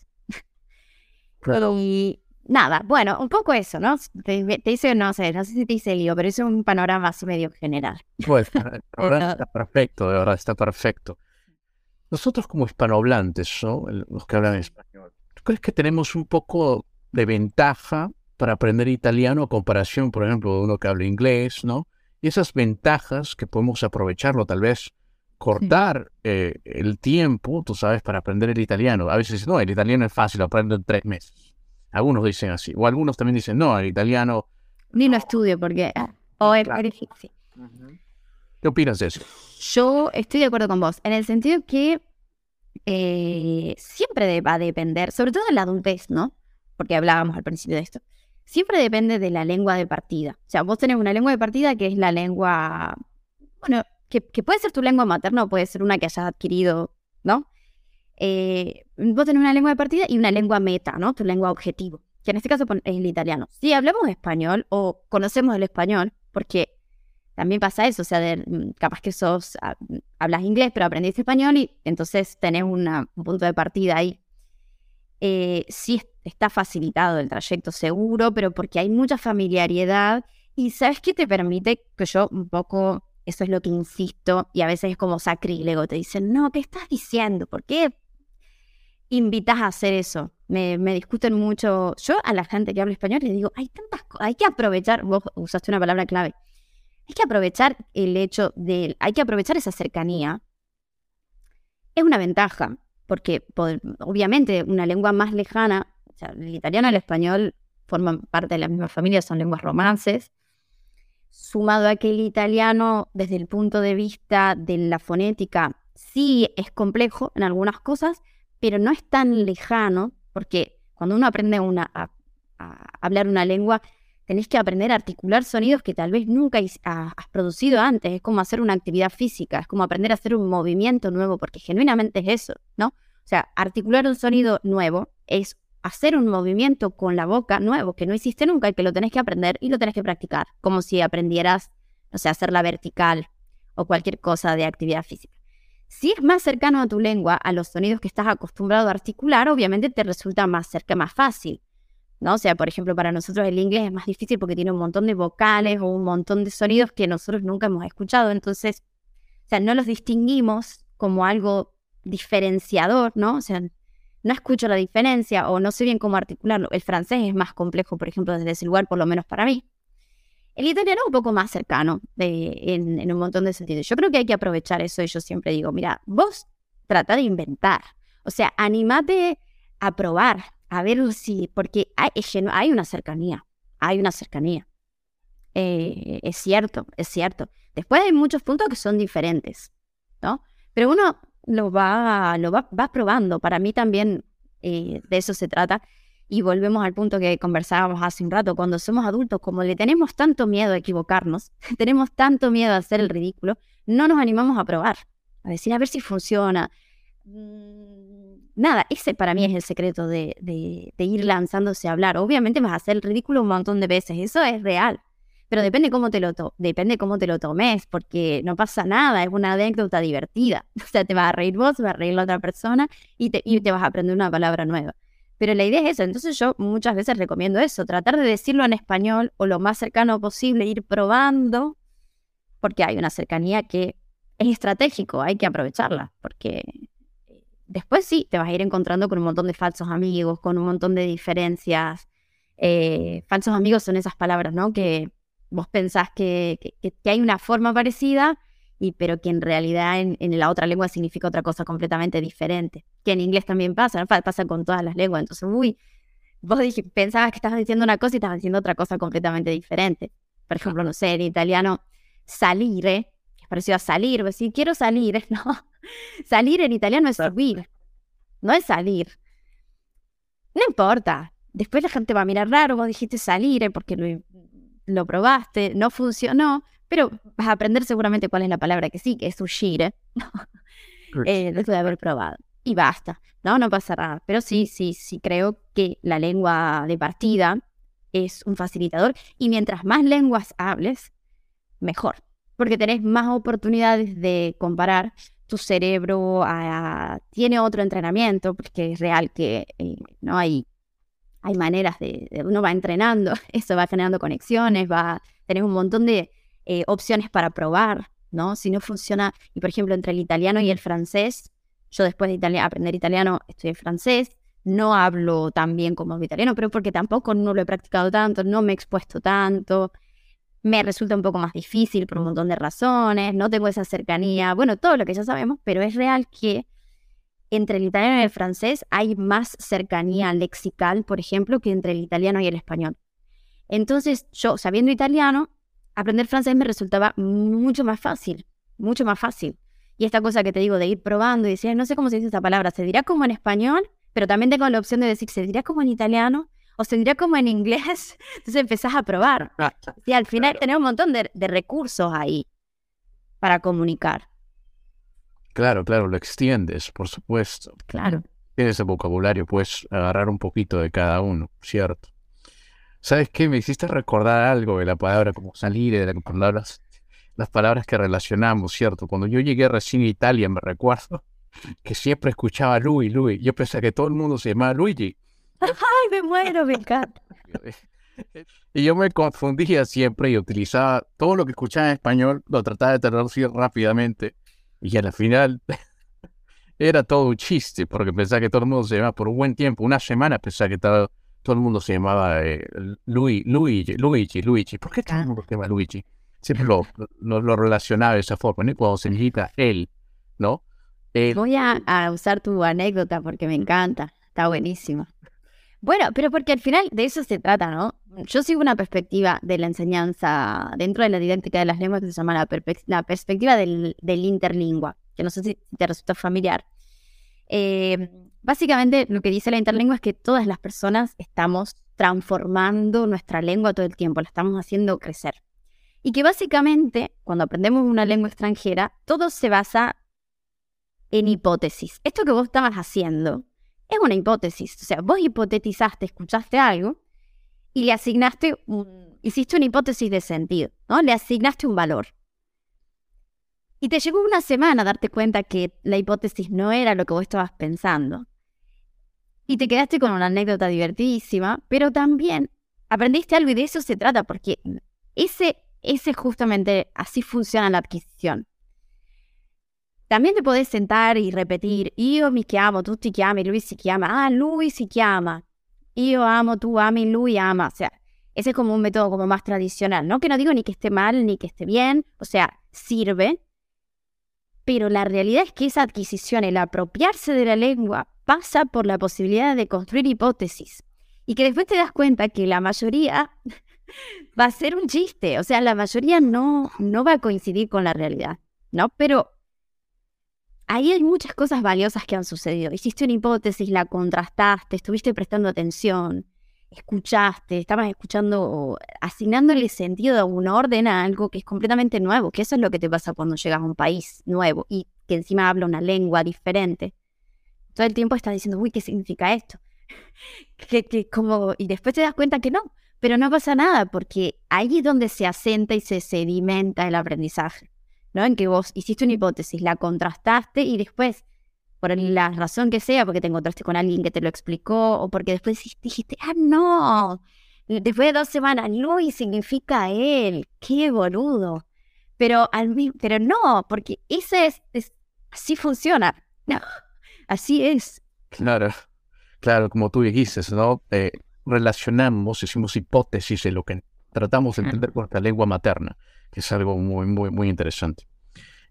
Y nada, bueno, un poco eso, ¿no? Te, dice, no sé, no sé si te dice lío, pero es un panorama así medio general. Pues, <laughs> está perfecto, de verdad, está perfecto. Nosotros como hispanohablantes, ¿no? los que hablan español, ¿tú crees que tenemos un poco de ventaja para aprender italiano a comparación, por ejemplo, de uno que habla inglés, ¿no? y esas ventajas que podemos aprovecharlo, tal vez cortar eh, el tiempo, tú sabes, para aprender el italiano. A veces no, el italiano es fácil, aprendo en tres meses. Algunos dicen así, o algunos también dicen, no, el italiano... Ni lo estudio porque... Ah, o es difícil. ¿Qué opinas de eso? Yo estoy de acuerdo con vos, en el sentido que eh, siempre va a depender, sobre todo en la adultez, ¿no? Porque hablábamos al principio de esto siempre depende de la lengua de partida. O sea, vos tenés una lengua de partida que es la lengua, bueno, que, puede ser tu lengua materna o puede ser una que hayas adquirido, ¿no? Eh, vos tenés una lengua de partida y una lengua meta, ¿no? Tu lengua objetivo, que en este caso es el italiano. Si hablamos español o conocemos el español, porque también pasa eso, o sea, mm, capaz que sos, ah, mm, hablas inglés, pero aprendiste español y entonces tenés un punto de partida ahí. Eh, sí está facilitado el trayecto seguro, pero porque hay mucha familiaridad y sabes qué te permite que yo un poco, eso es lo que insisto, y a veces es como sacrílego, te dicen, no, ¿qué estás diciendo? ¿Por qué invitas a hacer eso? Me, me discuten mucho. Yo a la gente que habla español les digo, hay tantas cosas, hay que aprovechar, vos usaste una palabra clave, hay que aprovechar el hecho de, hay que aprovechar esa cercanía. Es una ventaja, porque obviamente una lengua más lejana, o sea, el italiano y el español forman parte de la misma familia, son lenguas romances, sumado a que el italiano, desde el punto de vista de la fonética, sí es complejo en algunas cosas, pero no es tan lejano, porque cuando uno aprende una, a, hablar una lengua, tenés que aprender a articular sonidos que tal vez nunca has producido antes. Es como hacer una actividad física, es como aprender a hacer un movimiento nuevo, porque genuinamente es eso, ¿no? O sea, articular un sonido nuevo es hacer un movimiento con la boca nuevo que no hiciste nunca y que lo tenés que aprender y lo tenés que practicar, como si aprendieras, no sé, hacerla vertical o cualquier cosa de actividad física. Si es más cercano a tu lengua, a los sonidos que estás acostumbrado a articular, obviamente te resulta más cerca, más fácil. ¿no? O sea, por ejemplo, para nosotros el inglés es más difícil porque tiene un montón de vocales o un montón de sonidos que nosotros nunca hemos escuchado. Entonces, o sea, no los distinguimos como algo diferenciador, ¿no? O sea, no escucho la diferencia o no sé bien cómo articularlo. El francés es más complejo, por ejemplo, desde ese lugar, por lo menos para mí. El italiano un poco más cercano en, un montón de sentidos. Yo creo que hay que aprovechar eso y yo siempre digo, mira, vos trata de inventar. O sea, animate a probar, a ver si, porque hay, hay una cercanía, hay una cercanía. Eh, es cierto, es cierto. Después hay muchos puntos que son diferentes, ¿no? Pero uno lo va, lo va, probando. Para mí también eh, de eso se trata. Y volvemos al punto que conversábamos hace un rato, cuando somos adultos, como le tenemos tanto miedo a equivocarnos, <laughs> tenemos tanto miedo a hacer el ridículo, no nos animamos a probar, a decir a ver si funciona. Mm, nada, ese para mí es el secreto de, de, ir lanzándose a hablar. Obviamente vas a hacer el ridículo un montón de veces, eso es real, pero depende cómo te lo depende cómo te lo tomes, porque no pasa nada, es una anécdota divertida. <laughs> O sea, te vas a reír vos, va a reír la otra persona y te, y te vas a aprender una palabra nueva. Pero la idea es eso, entonces yo muchas veces recomiendo eso, tratar de decirlo en español o lo más cercano posible, ir probando, porque hay una cercanía que es estratégico, hay que aprovecharla, porque después sí, te vas a ir encontrando con un montón de falsos amigos, con un montón de diferencias. Eh, falsos amigos son esas palabras, ¿no? Que vos pensás que, hay una forma parecida, y, pero que en realidad en, la otra lengua significa otra cosa completamente diferente. Que en inglés también pasa, pasa con todas las lenguas. Entonces, uy, vos dije, pensabas que estabas diciendo una cosa y estabas diciendo otra cosa completamente diferente. Por ejemplo, no sé, en italiano, salire, que es parecido a salir, pues si quiero salir, <laughs> no. Salir en italiano es subir, no es salir. No importa. Después la gente va a mirar raro, vos dijiste salir, porque lo, lo probaste, no funcionó, pero vas a aprender seguramente cuál es la palabra que sí, que es uscire, eh, después de haber probado. Y basta, no, no pasa nada. Pero sí, sí, sí creo que la lengua de partida es un facilitador y mientras más lenguas hables, mejor, porque tenés más oportunidades de comparar. Tu cerebro tiene otro entrenamiento, porque es real que eh, no hay hay maneras de, uno va entrenando, <laughs> eso va generando conexiones, va a tener un montón de eh, opciones para probar, ¿no? Si no funciona, y por ejemplo, entre el italiano y el francés, yo después de aprender italiano estudié francés, no hablo tan bien como el italiano, pero porque tampoco no lo he practicado tanto, no me he expuesto tanto, me resulta un poco más difícil por un montón de razones, no tengo esa cercanía, bueno, todo lo que ya sabemos, pero es real que entre el italiano y el francés hay más cercanía lexical, por ejemplo, que entre el italiano y el español. Entonces, yo, sabiendo italiano, aprender francés me resultaba mucho más fácil, mucho más fácil. Y esta cosa que te digo de ir probando y decir, no sé cómo se dice esta palabra, se dirá como en español, pero también tengo la opción de decir, se dirá como en italiano o se dirá como en inglés. <laughs> Entonces empezás a probar. Y al final tenés un montón de recursos ahí para comunicar. Claro, claro, lo extiendes, por supuesto. Claro. Tienes ese vocabulario, puedes agarrar un poquito de cada uno, ¿cierto? ¿Sabes qué? Me hiciste recordar algo de la palabra como salir, de la palabra las palabras que relacionamos, ¿cierto? Cuando yo llegué recién a Italia, me recuerdo <laughs> que siempre escuchaba Luis, Luis. Yo pensaba que todo el mundo se llamaba Luigi. <laughs> ¡Ay, me muero, me encanta! <laughs> Y yo me confundía siempre y utilizaba todo lo que escuchaba en español, lo trataba de traducir rápidamente. Y al final era todo un chiste, porque pensaba que todo el mundo se llamaba por un buen tiempo, una semana pensaba que todo, todo el mundo se llamaba eh, Luigi, Luigi, Luigi, Luigi. ¿Por qué todo el mundo se llama Luigi? Siempre lo, lo, lo relacionaba de esa forma, ¿no? Cuando se necesita él, ¿no? Él. Voy a, a usar tu anécdota porque me encanta. Está buenísima. Bueno, pero porque al final de eso se trata, ¿no? Yo sigo una perspectiva de la enseñanza dentro de la didáctica de las lenguas que se llama la perspectiva del, del interlingua, que no sé si te resulta familiar. Eh, básicamente lo que dice la interlingua es que todas las personas estamos transformando nuestra lengua todo el tiempo, la estamos haciendo crecer. Y que básicamente cuando aprendemos una lengua extranjera, todo se basa en hipótesis. Esto que vos estabas haciendo es una hipótesis. O sea, vos hipotetizaste, escuchaste algo y le asignaste un, hiciste una hipótesis de sentido, ¿no? Le asignaste un valor. Y te llegó una semana a darte cuenta que la hipótesis no era lo que vos estabas pensando. Y te quedaste con una anécdota divertidísima, pero también aprendiste algo y de eso se trata, porque ese, ese justamente así funciona la adquisición. También te podés sentar y repetir, io mi chiamo, tu ti chiami, lui si chiama, ah, lui si chiama, io amo, tu ami, lui ama. O sea, ese es como un método como más tradicional, ¿no? Que no digo ni que esté mal ni que esté bien, o sea, sirve, pero la realidad es que esa adquisición, el apropiarse de la lengua, pasa por la posibilidad de construir hipótesis. Y que después te das cuenta que la mayoría <laughs> va a ser un chiste, o sea, la mayoría no, no va a coincidir con la realidad, ¿no? Pero ahí hay muchas cosas valiosas que han sucedido. Hiciste una hipótesis, la contrastaste, estuviste prestando atención, escuchaste, estabas escuchando, asignándole sentido a un orden a algo que es completamente nuevo, que eso es lo que te pasa cuando llegas a un país nuevo y que encima habla una lengua diferente. Todo el tiempo estás diciendo, uy, ¿qué significa esto? <laughs> que, que como... Y después te das cuenta que no, pero no pasa nada, porque ahí es donde se asenta y se sedimenta el aprendizaje. ¿no? En que vos hiciste una hipótesis, la contrastaste y después, por la razón que sea, porque te encontraste con alguien que te lo explicó o porque después dijiste, ah, no, después de dos semanas, Luis significa él, qué boludo. Pero, al, pero no, porque ese es, es así funciona. <laughs> No, así es. Claro, claro, como tú dijiste, ¿no? Eh, relacionamos, hicimos hipótesis de lo que tratamos de entender con nuestra lengua materna, que es algo muy, muy, muy interesante.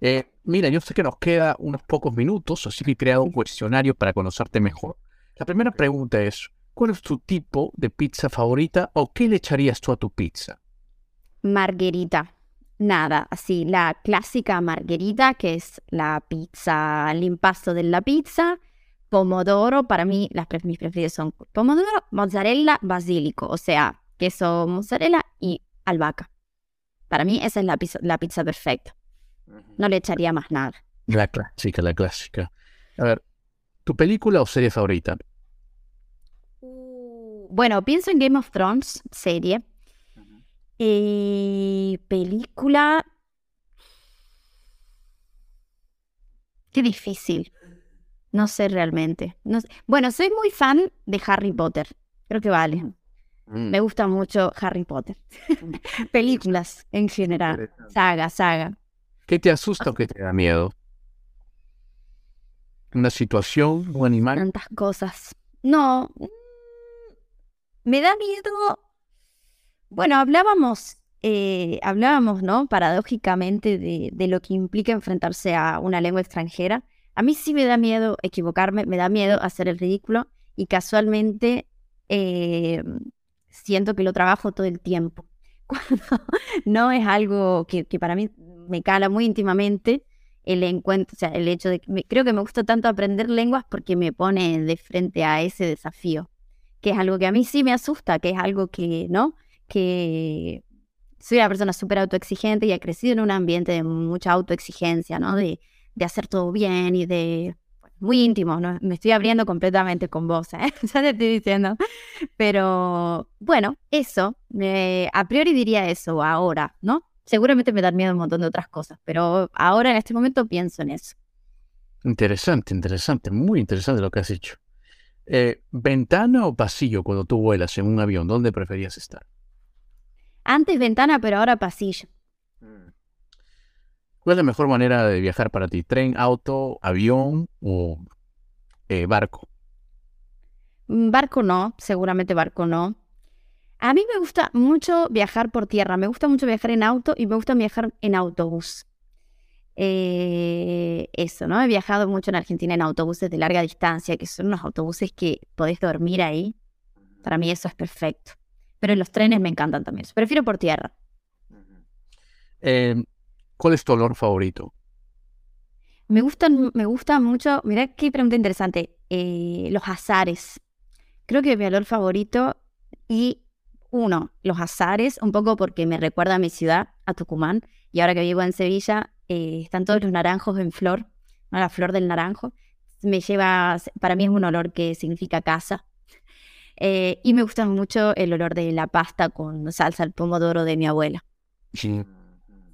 Eh, mira, yo sé que nos queda unos pocos minutos, así que he creado un cuestionario para conocerte mejor. La primera pregunta es, ¿cuál es tu tipo de pizza favorita o qué le echarías tú a tu pizza? Margherita. Nada, así, la clásica margherita, que es la pizza, el impasto de la pizza, pomodoro, para mí las pre mis preferidas son pomodoro, mozzarella, basílico, o sea, queso mozzarella y albahaca. Para mí esa es la pizza, la pizza perfecta. No le echaría más nada. La clásica, la clásica. A ver, ¿tu película o serie favorita? Bueno, pienso en Game of Thrones, serie. Y película. Qué difícil. No sé realmente. No sé. Bueno, soy muy fan de Harry Potter. Creo que vale. Mm, Me gusta mucho Harry Potter. <laughs> Películas en general. Saga, saga. ¿Qué te asusta o qué te da miedo? ¿Una situación, un animal? Tantas cosas. No. mm, Me da miedo. Bueno, hablábamos, eh, hablábamos, ¿no? Paradójicamente de, de lo que implica enfrentarse a una lengua extranjera. A mí sí me da miedo equivocarme, me da miedo hacer el ridículo y casualmente eh, siento que lo trabajo todo el tiempo. <laughs> Cuando no es algo que, que para mí me cala muy íntimamente el encuentro, o sea, el hecho de que me- creo que me gusta tanto aprender lenguas porque me pone de frente a ese desafío, que es algo que a mí sí me asusta, que es algo que, ¿no? Que soy una persona súper autoexigente y he crecido en un ambiente de mucha autoexigencia, ¿no? De, hacer todo bien y de muy íntimo, ¿no? Me estoy abriendo completamente con vos, ¿eh? <laughs> Ya te estoy diciendo. Pero bueno, eso, me- a priori diría eso ahora, ¿no? Seguramente me dan miedo un montón de otras cosas, pero ahora en este momento pienso en eso. Interesante, interesante, muy interesante lo que has dicho. Eh, ¿Ventana o pasillo cuando tú vuelas en un avión? ¿Dónde preferías estar? Antes ventana, pero ahora pasillo. Mm. ¿Cuál es la mejor manera de viajar para ti? ¿Tren, auto, avión o eh, barco? Mm, barco no, seguramente barco no. A mí me gusta mucho viajar por tierra, me gusta mucho viajar en auto y me gusta viajar en autobús. Eh, eso, ¿no? He viajado mucho en Argentina en autobuses de larga distancia, que son unos autobuses que podés dormir ahí. Para mí eso es perfecto. Pero los trenes me encantan también. Prefiero por tierra. Em, ¿Cuál es tu olor favorito? Me gustan, me gusta mucho. Mira qué pregunta interesante. Eh, los azares. Creo que mi olor favorito y uno, los azares, un poco porque me recuerda a mi ciudad, a Tucumán, y ahora que vivo en Sevilla, eh, están todos los naranjos en flor, la flor del naranjo. Me lleva, para mí es un olor que significa casa. Eh, y me gusta mucho el olor de la pasta con salsa al pomodoro de mi abuela. Sí.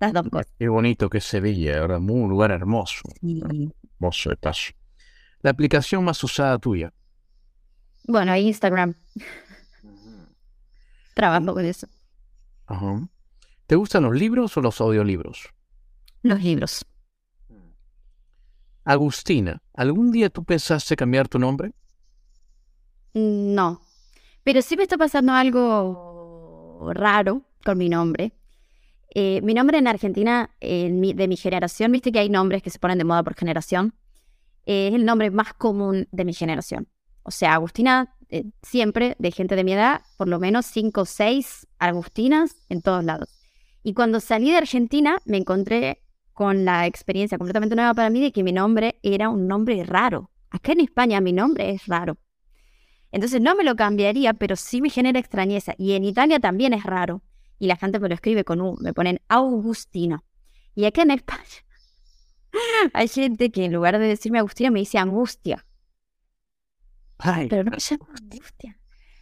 Las dos cosas. Qué bonito que es Sevilla, ahora un lugar hermoso. Hermoso de paso. La aplicación más usada tuya. Bueno, Instagram. Trabajo con eso. Ajá. ¿Te gustan los libros o los audiolibros? Los libros. Agustina, ¿algún día tú pensaste cambiar tu nombre? No, pero sí me está pasando algo raro con mi nombre. Eh, mi nombre en Argentina, de mi generación, viste que hay nombres que se ponen de moda por generación. Eh, es el nombre más común de mi generación. O sea, Agustina, eh, siempre de gente de mi edad, por lo menos cinco o seis Agustinas en todos lados. Y cuando salí de Argentina, me encontré con la experiencia completamente nueva para mí de que mi nombre era un nombre raro. Acá en España mi nombre es raro. Entonces no me lo cambiaría, pero sí me genera extrañeza. Y en Italia también es raro. Y la gente me lo escribe con U, me ponen Augustino. Y acá en España <laughs> hay gente que en lugar de decirme Agustina me dice angustia. pero no me llamo angustia.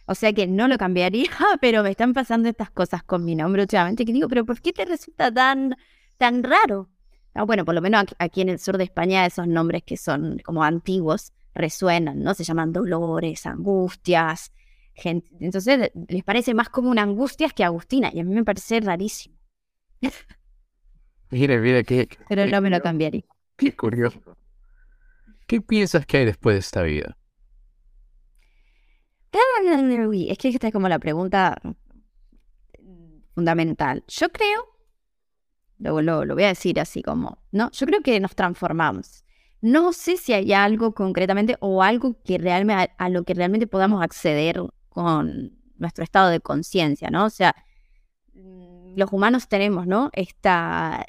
O sea que no lo cambiaría, <laughs> pero me están pasando estas cosas con mi nombre últimamente que digo, pero ¿por qué te resulta tan, tan raro? Ah, bueno, por lo menos aquí en el sur de España esos nombres que son como antiguos resuenan, ¿no? Se llaman dolores, angustias. Gente. Entonces les parece más como una angustia que Agustina y a mí me parece rarísimo. Mire, mire, qué... Pero no me lo cambiaría. Qué curioso. ¿Qué piensas que hay después de esta vida? Es que esta es como la pregunta fundamental. Yo creo Luego lo, voy a decir así como, ¿no? Yo creo que nos transformamos. No sé si hay algo concretamente o algo que realmente, a, lo que realmente podamos acceder con nuestro estado de conciencia, ¿no? O sea, mm, los humanos tenemos, ¿no? Esta,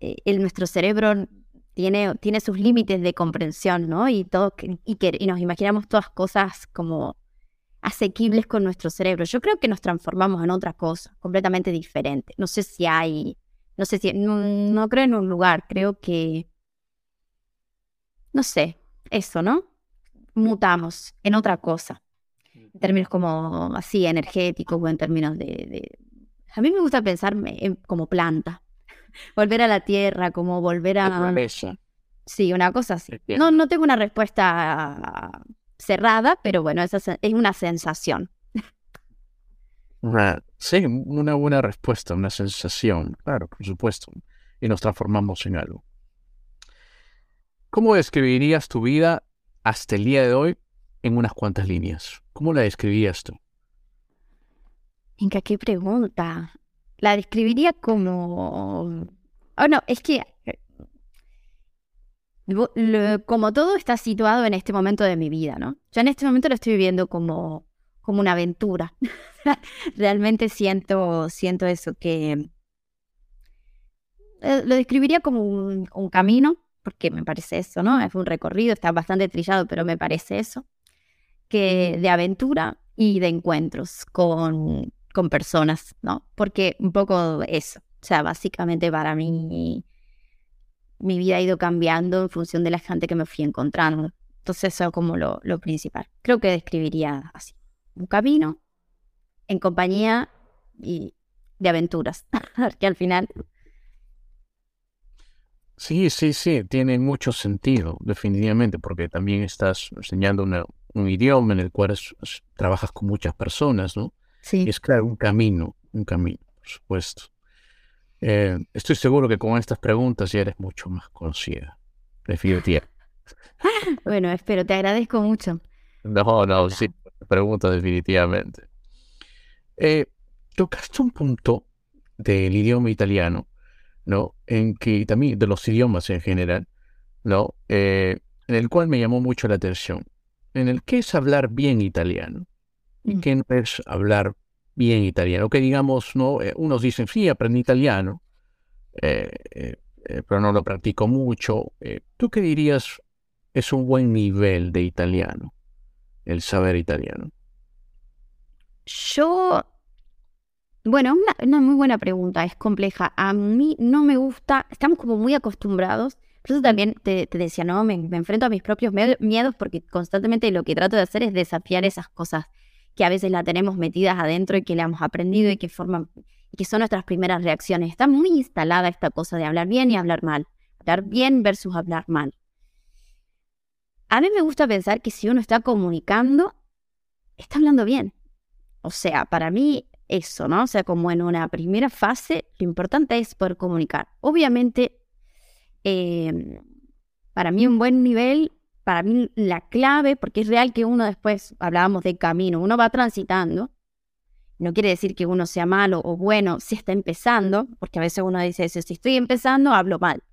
eh, el, nuestro cerebro tiene, tiene sus límites de comprensión, ¿no? Y, todo, y, que, y nos imaginamos todas cosas como asequibles con nuestro cerebro. Yo creo que nos transformamos en otra cosa, completamente diferente. No sé si hay no sé si, no, creo en un lugar, creo que, no sé, eso, ¿no? Mutamos en otra cosa, en términos como así energéticos o en términos de... A mí me gusta pensarme como planta, <laughs> volver a la tierra, como volver a... Sí, una cosa así. No, no tengo una respuesta cerrada, pero bueno, esa es una sensación. sí, una buena respuesta, una sensación, claro, por supuesto. Y nos transformamos en algo. ¿Cómo describirías tu vida hasta el día de hoy en unas cuantas líneas? ¿Cómo la describirías tú? Venga, qué pregunta. La describiría como... Oh, no, es que como todo está situado en este momento de mi vida, ¿no? Yo en este momento lo estoy viviendo como como una aventura. <laughs> Realmente siento, siento eso, que eh, lo describiría como un, camino, porque me parece eso, ¿no? Es un recorrido, está bastante trillado, pero me parece eso, que de aventura y de encuentros con, con personas, ¿no? Porque un poco eso, o sea, básicamente para mí mi vida ha ido cambiando en función de la gente que me fui encontrando. Entonces eso es como lo, lo principal. Creo que describiría así un camino en compañía y, de aventuras, <laughs> que al final... Sí, sí, sí, tiene mucho sentido, definitivamente, porque también estás enseñando un idioma en el cual trabajas con muchas personas, ¿no? Sí. Y es claro, un camino, un camino, por supuesto. Eh, estoy seguro que con estas preguntas ya eres mucho más conocida, definitivamente. <laughs> bueno, espero, te agradezco mucho. No, no, sí, pregunta definitivamente. Eh, tocaste un punto del idioma italiano, ¿no? En que también de los idiomas en general, ¿no? Eh, en el cual me llamó mucho la atención, en el que es hablar bien italiano y mm. que no es hablar bien italiano, que digamos, ¿no? Eh, unos dicen, sí, aprendí italiano, pero no lo practico mucho. ¿Tú qué dirías es un buen nivel de italiano, el saber italiano? Yo, bueno, una, una muy buena pregunta, es compleja. A mí no me gusta, estamos como muy acostumbrados. Por eso también te, decía, no, me, enfrento a mis propios miedos porque constantemente lo que trato de hacer es desafiar esas cosas que a veces la tenemos metidas adentro y que le hemos aprendido y que forman, y que son nuestras primeras reacciones. Está muy instalada esta cosa de hablar bien y hablar mal. Hablar bien versus hablar mal. A mí me gusta pensar que si uno está comunicando, está hablando bien. O sea, para mí eso, ¿no? O sea, como en una primera fase, lo importante es poder comunicar. Obviamente, em, para mí un buen nivel, para mí la clave, porque es real que uno después, hablábamos de camino, uno va transitando. No quiere decir que uno sea malo o bueno si está empezando, porque a veces uno dice eso, si estoy empezando, hablo mal.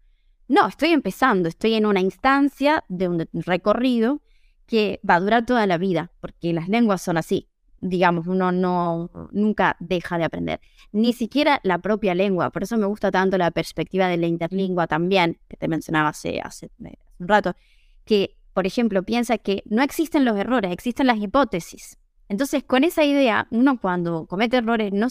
No, estoy empezando, estoy en una instancia de un recorrido que va a durar toda la vida, porque las lenguas son así. Digamos, uno no nunca deja de aprender, ni siquiera la propia lengua. Por eso me gusta tanto la perspectiva de la interlingua también, que te mencionaba hace, hace, un rato, que, por ejemplo, piensa que no existen los errores, existen las hipótesis. Entonces, con esa idea, uno cuando comete errores no,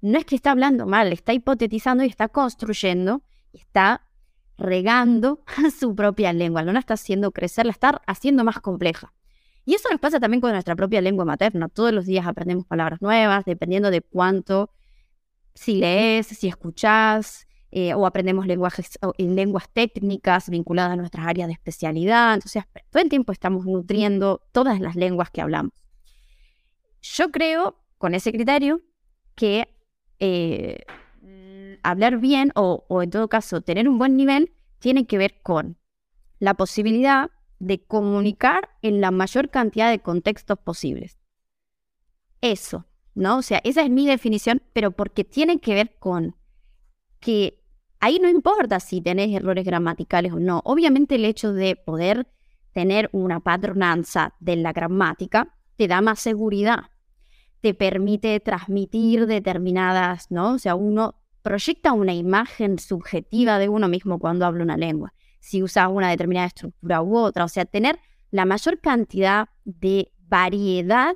no es que está hablando mal, está hipotetizando y está construyendo, está regando <laughs> su propia lengua, no la está haciendo crecer, la está haciendo más compleja. Y eso nos pasa también con nuestra propia lengua materna. Todos los días aprendemos palabras nuevas, dependiendo de cuánto, si lees, si escuchás, eh, o aprendemos lenguajes, lenguas técnicas vinculadas a nuestras áreas de especialidad. Entonces, todo el tiempo estamos nutriendo todas las lenguas que hablamos. Yo creo, con ese criterio, que eh, hablar bien o, en todo caso tener un buen nivel tiene que ver con la posibilidad de comunicar en la mayor cantidad de contextos posibles. Eso, ¿no? O sea, esa es mi definición, pero porque tiene que ver con que ahí no importa si tenés errores gramaticales o no. Obviamente el hecho de poder tener una patronanza de la gramática te da más seguridad, te permite transmitir determinadas, ¿no? O sea, uno proyecta una imagen subjetiva de uno mismo cuando habla una lengua, si usa una determinada estructura u otra, o sea, tener la mayor cantidad de variedad,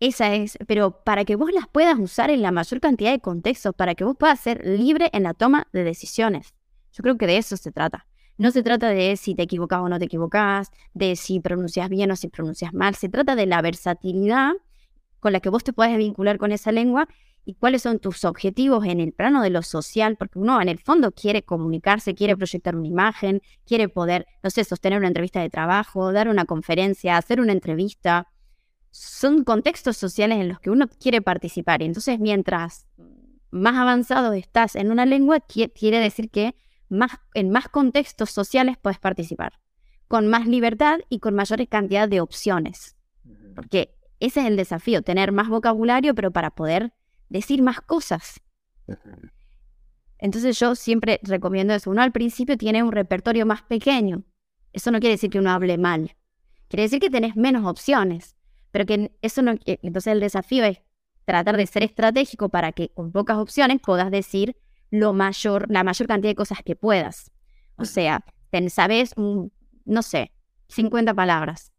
esa es, pero para que vos las puedas usar en la mayor cantidad de contextos, para que vos puedas ser libre en la toma de decisiones. Yo creo que de eso se trata. No se trata de si te equivocas o no te equivocas, de si pronuncias bien o si pronuncias mal. Se trata de la versatilidad con la que vos te puedes vincular con esa lengua y cuáles son tus objetivos en el plano de lo social, porque uno en el fondo quiere comunicarse, quiere proyectar una imagen, quiere poder, no sé, sostener una entrevista de trabajo, dar una conferencia, hacer una entrevista. Son contextos sociales en los que uno quiere participar. Y entonces, mientras más avanzado estás en una lengua, quiere decir que más, en más contextos sociales puedes participar, con más libertad y con mayor cantidad de opciones. Porque ese es el desafío, tener más vocabulario, pero para poder decir más cosas. Entonces yo siempre recomiendo eso. Uno al principio tiene un repertorio más pequeño. Eso no quiere decir que uno hable mal. Quiere decir que tenés menos opciones. Pero que eso no... Entonces el desafío es tratar de ser estratégico para que con pocas opciones puedas decir lo mayor, la mayor cantidad de cosas que puedas. O sea, sabes, no sé, 50 palabras.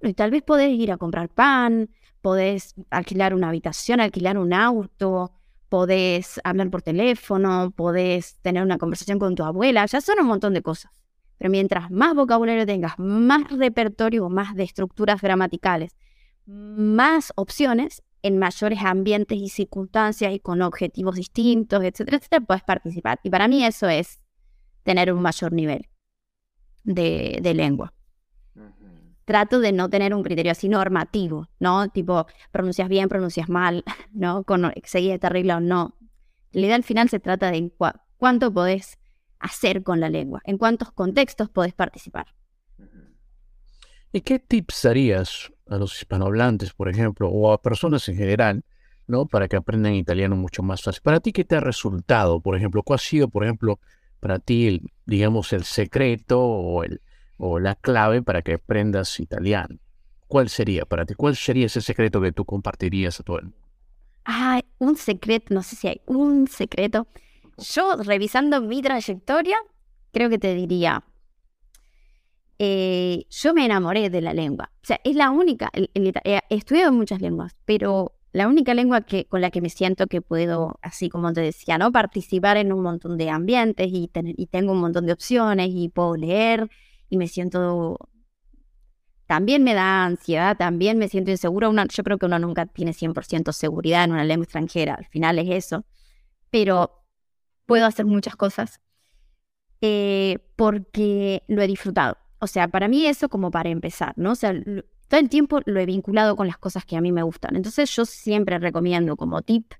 Y tal vez podés ir a comprar pan, podés alquilar una habitación, alquilar un auto, podés hablar por teléfono, podés tener una conversación con tu abuela, ya son un montón de cosas. Pero mientras más vocabulario tengas, más repertorio, más de estructuras gramaticales, más opciones, en mayores ambientes y circunstancias y con objetivos distintos, etcétera, etcétera, puedes participar. Y para mí eso es tener un mayor nivel de, de lengua. Trato de no tener un criterio así normativo, ¿no? Tipo, pronuncias bien, pronuncias mal, <laughs> ¿no? Con, seguir esta regla o no. La idea al final se trata de cuánto podés hacer con la lengua, en cuántos contextos podés participar. ¿Y qué tips darías a los hispanohablantes, por ejemplo, o a personas en general, ¿no? Para que aprendan italiano mucho más fácil. Para ti, ¿qué te ha resultado? Por ejemplo, ¿cuál ha sido, por ejemplo, para ti, el, digamos, el secreto o, el, o la clave para que aprendas italiano? ¿Cuál sería para ti? ¿Cuál sería ese secreto que tú compartirías a todo el mundo? Ah, un secreto, no sé si hay un secreto. Yo, revisando mi trayectoria, creo que te diría, eh, yo me enamoré de la lengua. O sea, es la única, he estudiado muchas lenguas, pero la única lengua que, con la que me siento que puedo, así como te decía, ¿no? Participar en un montón de ambientes y, tener, y tengo un montón de opciones y puedo leer y me siento... También me da ansiedad, también me siento insegura. yo creo que uno nunca tiene 100% seguridad en una lengua extranjera, al final es eso. Pero puedo hacer muchas cosas eh, porque lo he disfrutado. O sea, para mí eso como para empezar, ¿no? O sea, todo el tiempo lo he vinculado con las cosas que a mí me gustan. Entonces yo siempre recomiendo como tip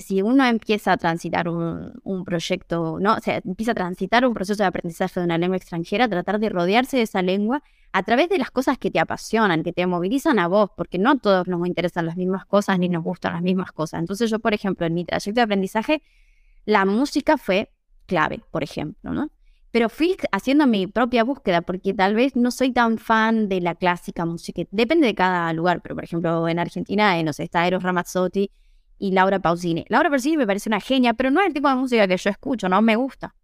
si uno empieza a transitar un, proyecto, ¿no? O sea, empieza a transitar un proceso de aprendizaje de una lengua extranjera, tratar de rodearse de esa lengua a través de las cosas que te apasionan, que te movilizan a vos, porque no a todos nos interesan las mismas cosas ni nos gustan las mismas cosas. Entonces yo, por ejemplo, en mi trayecto de aprendizaje, la música fue clave, por ejemplo, ¿no? pero fui haciendo mi propia búsqueda porque tal vez no soy tan fan de la clásica música. Depende de cada lugar, pero por ejemplo en Argentina, no sé, está Eros Ramazzotti y Laura Pausini. Laura Pausini me parece una genia, pero no es el tipo de música que yo escucho, no me gusta.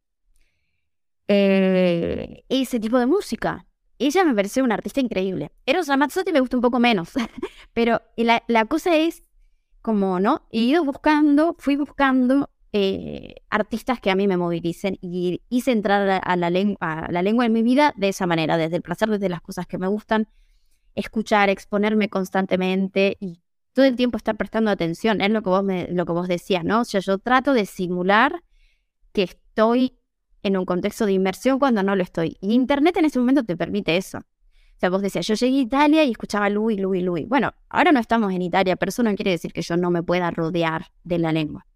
Eh, ese tipo de música. Ella me parece una artista increíble. Eros Ramazzotti me gusta un poco menos, <laughs> pero la, la cosa es como, ¿no? He ido buscando, fui buscando eh, artistas que a mí me movilicen y hice entrar a la, lengua, la lengua en mi vida de esa manera, desde el placer, desde las cosas que me gustan, escuchar, exponerme constantemente y todo el tiempo estar prestando atención. Es lo que vos, lo que vos decías, ¿no? O sea, yo trato de simular que estoy en un contexto de inmersión cuando no lo estoy. Y Internet en ese momento te permite eso. O sea, vos decías, yo llegué a Italia y escuchaba Louis, Louis, Louis. Bueno, ahora no estamos en Italia, pero eso no quiere decir que yo no me pueda rodear de la lengua.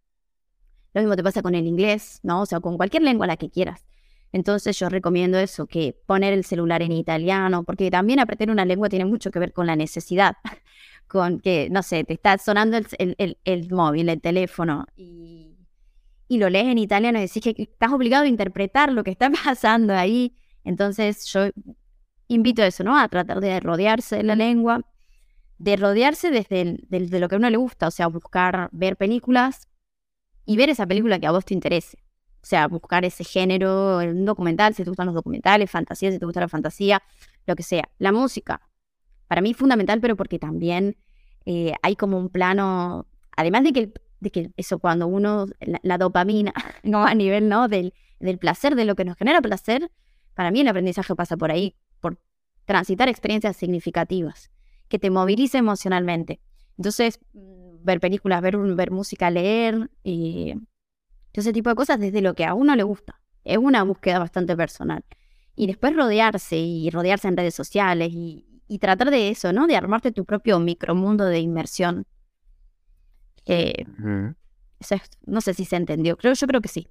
Lo mismo te pasa con el inglés, ¿no? O sea, con cualquier lengua la que quieras. Entonces yo recomiendo eso, que poner el celular en italiano, porque también aprender una lengua tiene mucho que ver con la necesidad, con que, no sé, te está sonando el, móvil, el teléfono, y, y, lo lees en italiano y decís que estás obligado a interpretar lo que está <laughs> pasando ahí. Entonces yo invito a eso, ¿no? A tratar de rodearse de la lengua, de rodearse desde, desde lo que a uno le gusta, o sea, buscar ver películas y ver esa película que a vos te interese. O sea, buscar ese género, un documental, si te gustan los documentales, fantasía, si te gusta la fantasía, lo que sea. La música, para mí fundamental, pero porque también eh, hay como un plano, además de que, de que eso cuando uno, la, dopamina, <laughs> ¿no? A nivel, ¿no? Del, del placer, de lo que nos genera placer, para mí el aprendizaje pasa por ahí, por transitar experiencias significativas, que te movilice emocionalmente. Entonces, ver películas, ver, ver música, leer y ese tipo de cosas desde lo que a uno le gusta. Es una búsqueda bastante personal. Y después rodearse y rodearse en redes sociales y, tratar de eso, ¿no? De armarte tu propio micromundo de inmersión. Eh, no sé si se entendió, creo, yo creo que sí.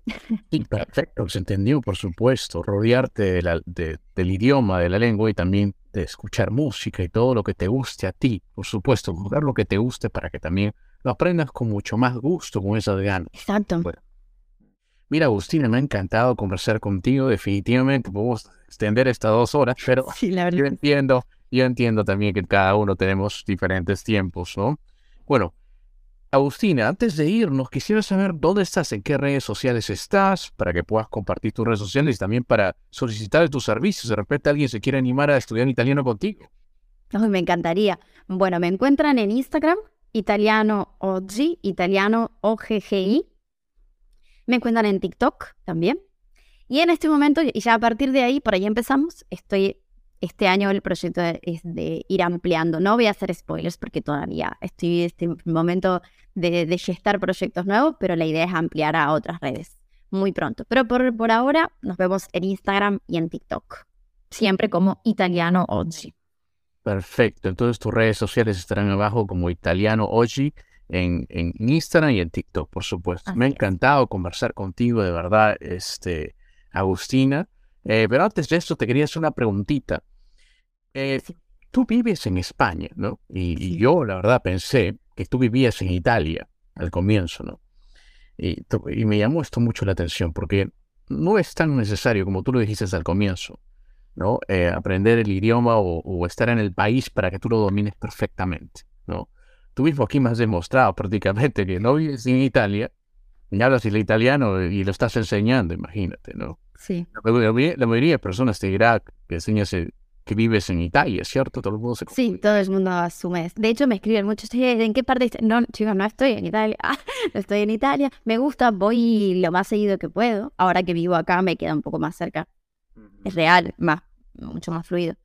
Sí, perfecto, se entendió, por supuesto. Rodearte del idioma, de la lengua y también de escuchar música y todo lo que te guste a ti, por supuesto, buscar lo que te guste para que también lo aprendas con mucho más gusto, con esa ganas. Exacto. mira, Agustina, me ha encantado conversar contigo. Definitivamente podemos extender estas dos horas, pero yo entiendo, yo entiendo también que cada uno tenemos diferentes tiempos, ¿no? Bueno, Agustina, antes de irnos, quisiera saber dónde estás, en qué redes sociales estás, para que puedas compartir tus redes sociales y también para solicitar tus servicios. De repente alguien se quiere animar a estudiar italiano contigo. me encantaría. Bueno, me encuentran en Instagram, italiano oggi, italiano OGGI. Me encuentran en TikTok también. Y en este momento, y ya a partir de ahí, por ahí empezamos, estoy este año el proyecto es de ir ampliando. No voy a hacer spoilers porque todavía estoy en este momento de, de gestar proyectos nuevos, pero la idea es ampliar a otras redes muy pronto. Pero por, por ahora nos vemos en Instagram y en TikTok. Siempre como Italiano Oggi. Perfecto. Entonces tus redes sociales estarán abajo como Italiano Oggi en, en Instagram y en TikTok, por supuesto. Me ha encantado conversar contigo, de verdad, este, Agustina. Eh, pero antes de esto te quería hacer una preguntita. Eh, tú vives en España, ¿no? Y, yo, la verdad, pensé que tú vivías en Italia al comienzo, ¿no? Y, y, me llamó esto mucho la atención porque no es tan necesario como tú lo dijiste al comienzo, ¿no? Eh, aprender el idioma o, estar en el país para que tú lo domines perfectamente, ¿no? Tú mismo aquí me has demostrado prácticamente que no vives en Italia, y hablas el italiano y lo estás enseñando, imagínate, ¿no? Sí. La, mayoría de personas te dirá que enseñas que vives en Italia, ¿cierto? Todo el mundo se Sí, todo el mundo asume. De hecho, me escriben mucho, ¿en qué parte? No, chicos, no estoy en Italia. <laughs> no estoy en Italia. Me gusta, voy lo más seguido que puedo. Ahora que vivo acá, me queda un poco más cerca. Es real, más, mucho más fluido.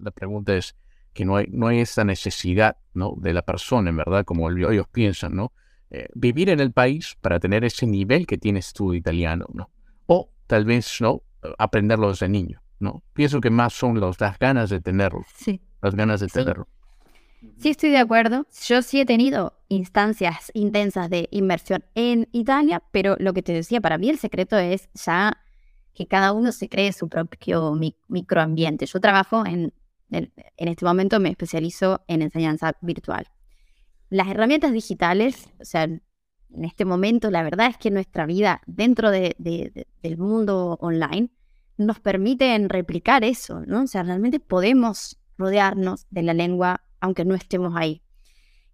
La, pregunta es que no hay, no hay esa necesidad, ¿no? De la persona, en verdad, como ellos piensan, ¿no? Eh, vivir en el país para tener ese nivel que tienes tú de italiano, ¿no? O tal vez no aprenderlo desde niño, ¿no? Pienso que más son las ganas de tenerlo. Sí. Las ganas de tenerlo. Sí, estoy de acuerdo. Yo sí he tenido instancias intensas de inmersión en Italia, pero lo que te decía, para mí el secreto es ya que cada uno se cree su propio microambiente. Yo trabajo en, en, este momento, me especializo en enseñanza virtual. Las herramientas digitales, o sea, en este momento, la verdad es que nuestra vida dentro de, del mundo online nos permiten replicar eso, ¿no? O sea, realmente podemos rodearnos de la lengua aunque no estemos ahí.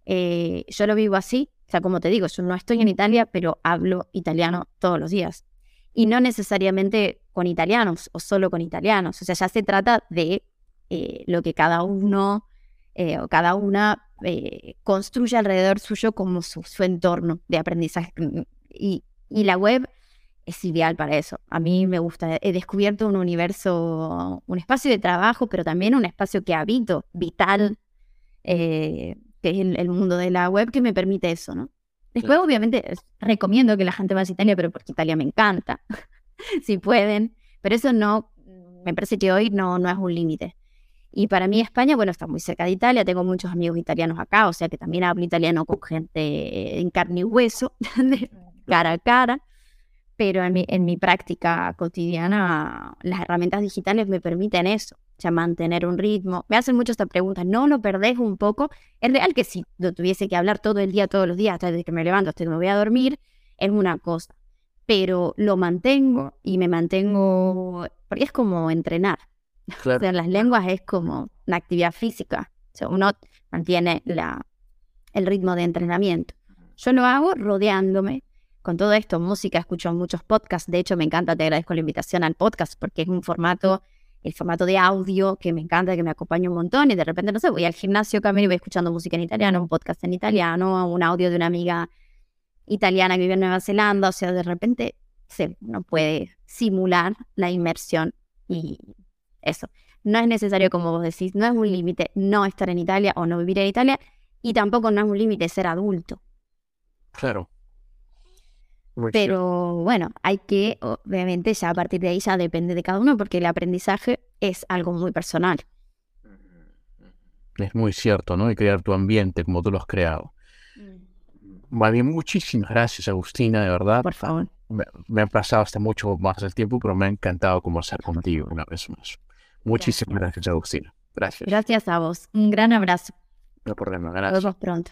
Eh, yo lo vivo así, o sea, como te digo, yo no estoy en Italia, pero hablo italiano todos los días. Y no necesariamente con italianos o solo con italianos, o sea, ya se trata de eh, lo que cada uno eh, o cada una construye alrededor suyo como su, entorno de aprendizaje. Y, la web es ideal para eso. A mí me gusta. He descubierto un universo, un espacio de trabajo, pero también un espacio que habito, vital, eh, que es el, mundo de la web, que me permite eso, ¿no? Después, obviamente, recomiendo que la gente vaya a Italia, pero porque Italia me encanta, <laughs> si pueden. Pero eso no, me parece que hoy no, no es un límite. Y para mí España, bueno, está muy cerca de Italia, tengo muchos amigos italianos acá, o sea que también hablo italiano con gente en carne y hueso, <laughs> cara a cara, pero en mi, en mi práctica cotidiana las herramientas digitales me permiten eso, o sea, mantener un ritmo. Me hacen mucho esta pregunta, ¿no lo perdés un poco? Es real que si lo tuviese que hablar todo el día, todos los días, hasta desde que me levanto hasta que me voy a dormir, es una cosa, pero lo mantengo y me mantengo, porque es como entrenar. <laughs> O sea, las lenguas es como una actividad física. O sea, uno mantiene la, el ritmo de entrenamiento. Yo lo hago rodeándome con todo esto, música, escucho muchos podcasts. De hecho, me encanta, te agradezco la invitación al podcast porque es un formato, el formato de audio que me encanta, que me acompaña un montón. Y de repente, no sé, voy al gimnasio, camino y voy escuchando música en italiano, un podcast en italiano, un audio de una amiga italiana que vive en Nueva Zelanda. O sea, de repente se, uno puede simular la inmersión y eso. No es necesario, como vos decís, no es un límite no estar en Italia o no vivir en Italia y tampoco no es un límite ser adulto. Claro. Pero bueno, hay que, obviamente, ya a partir de ahí ya depende de cada uno porque el aprendizaje es algo muy personal. Es muy cierto, ¿no? Y crear tu ambiente como tú lo has creado. Mm. muchísimas gracias, Agustina, de verdad. Por favor. Me, me ha pasado hasta mucho más el tiempo, pero me ha encantado conversar contigo una vez más. Muchísimas gracias, Agustina. Gracias. Gracias a vos. Un gran abrazo. No problema, gracias. Nos vemos pronto.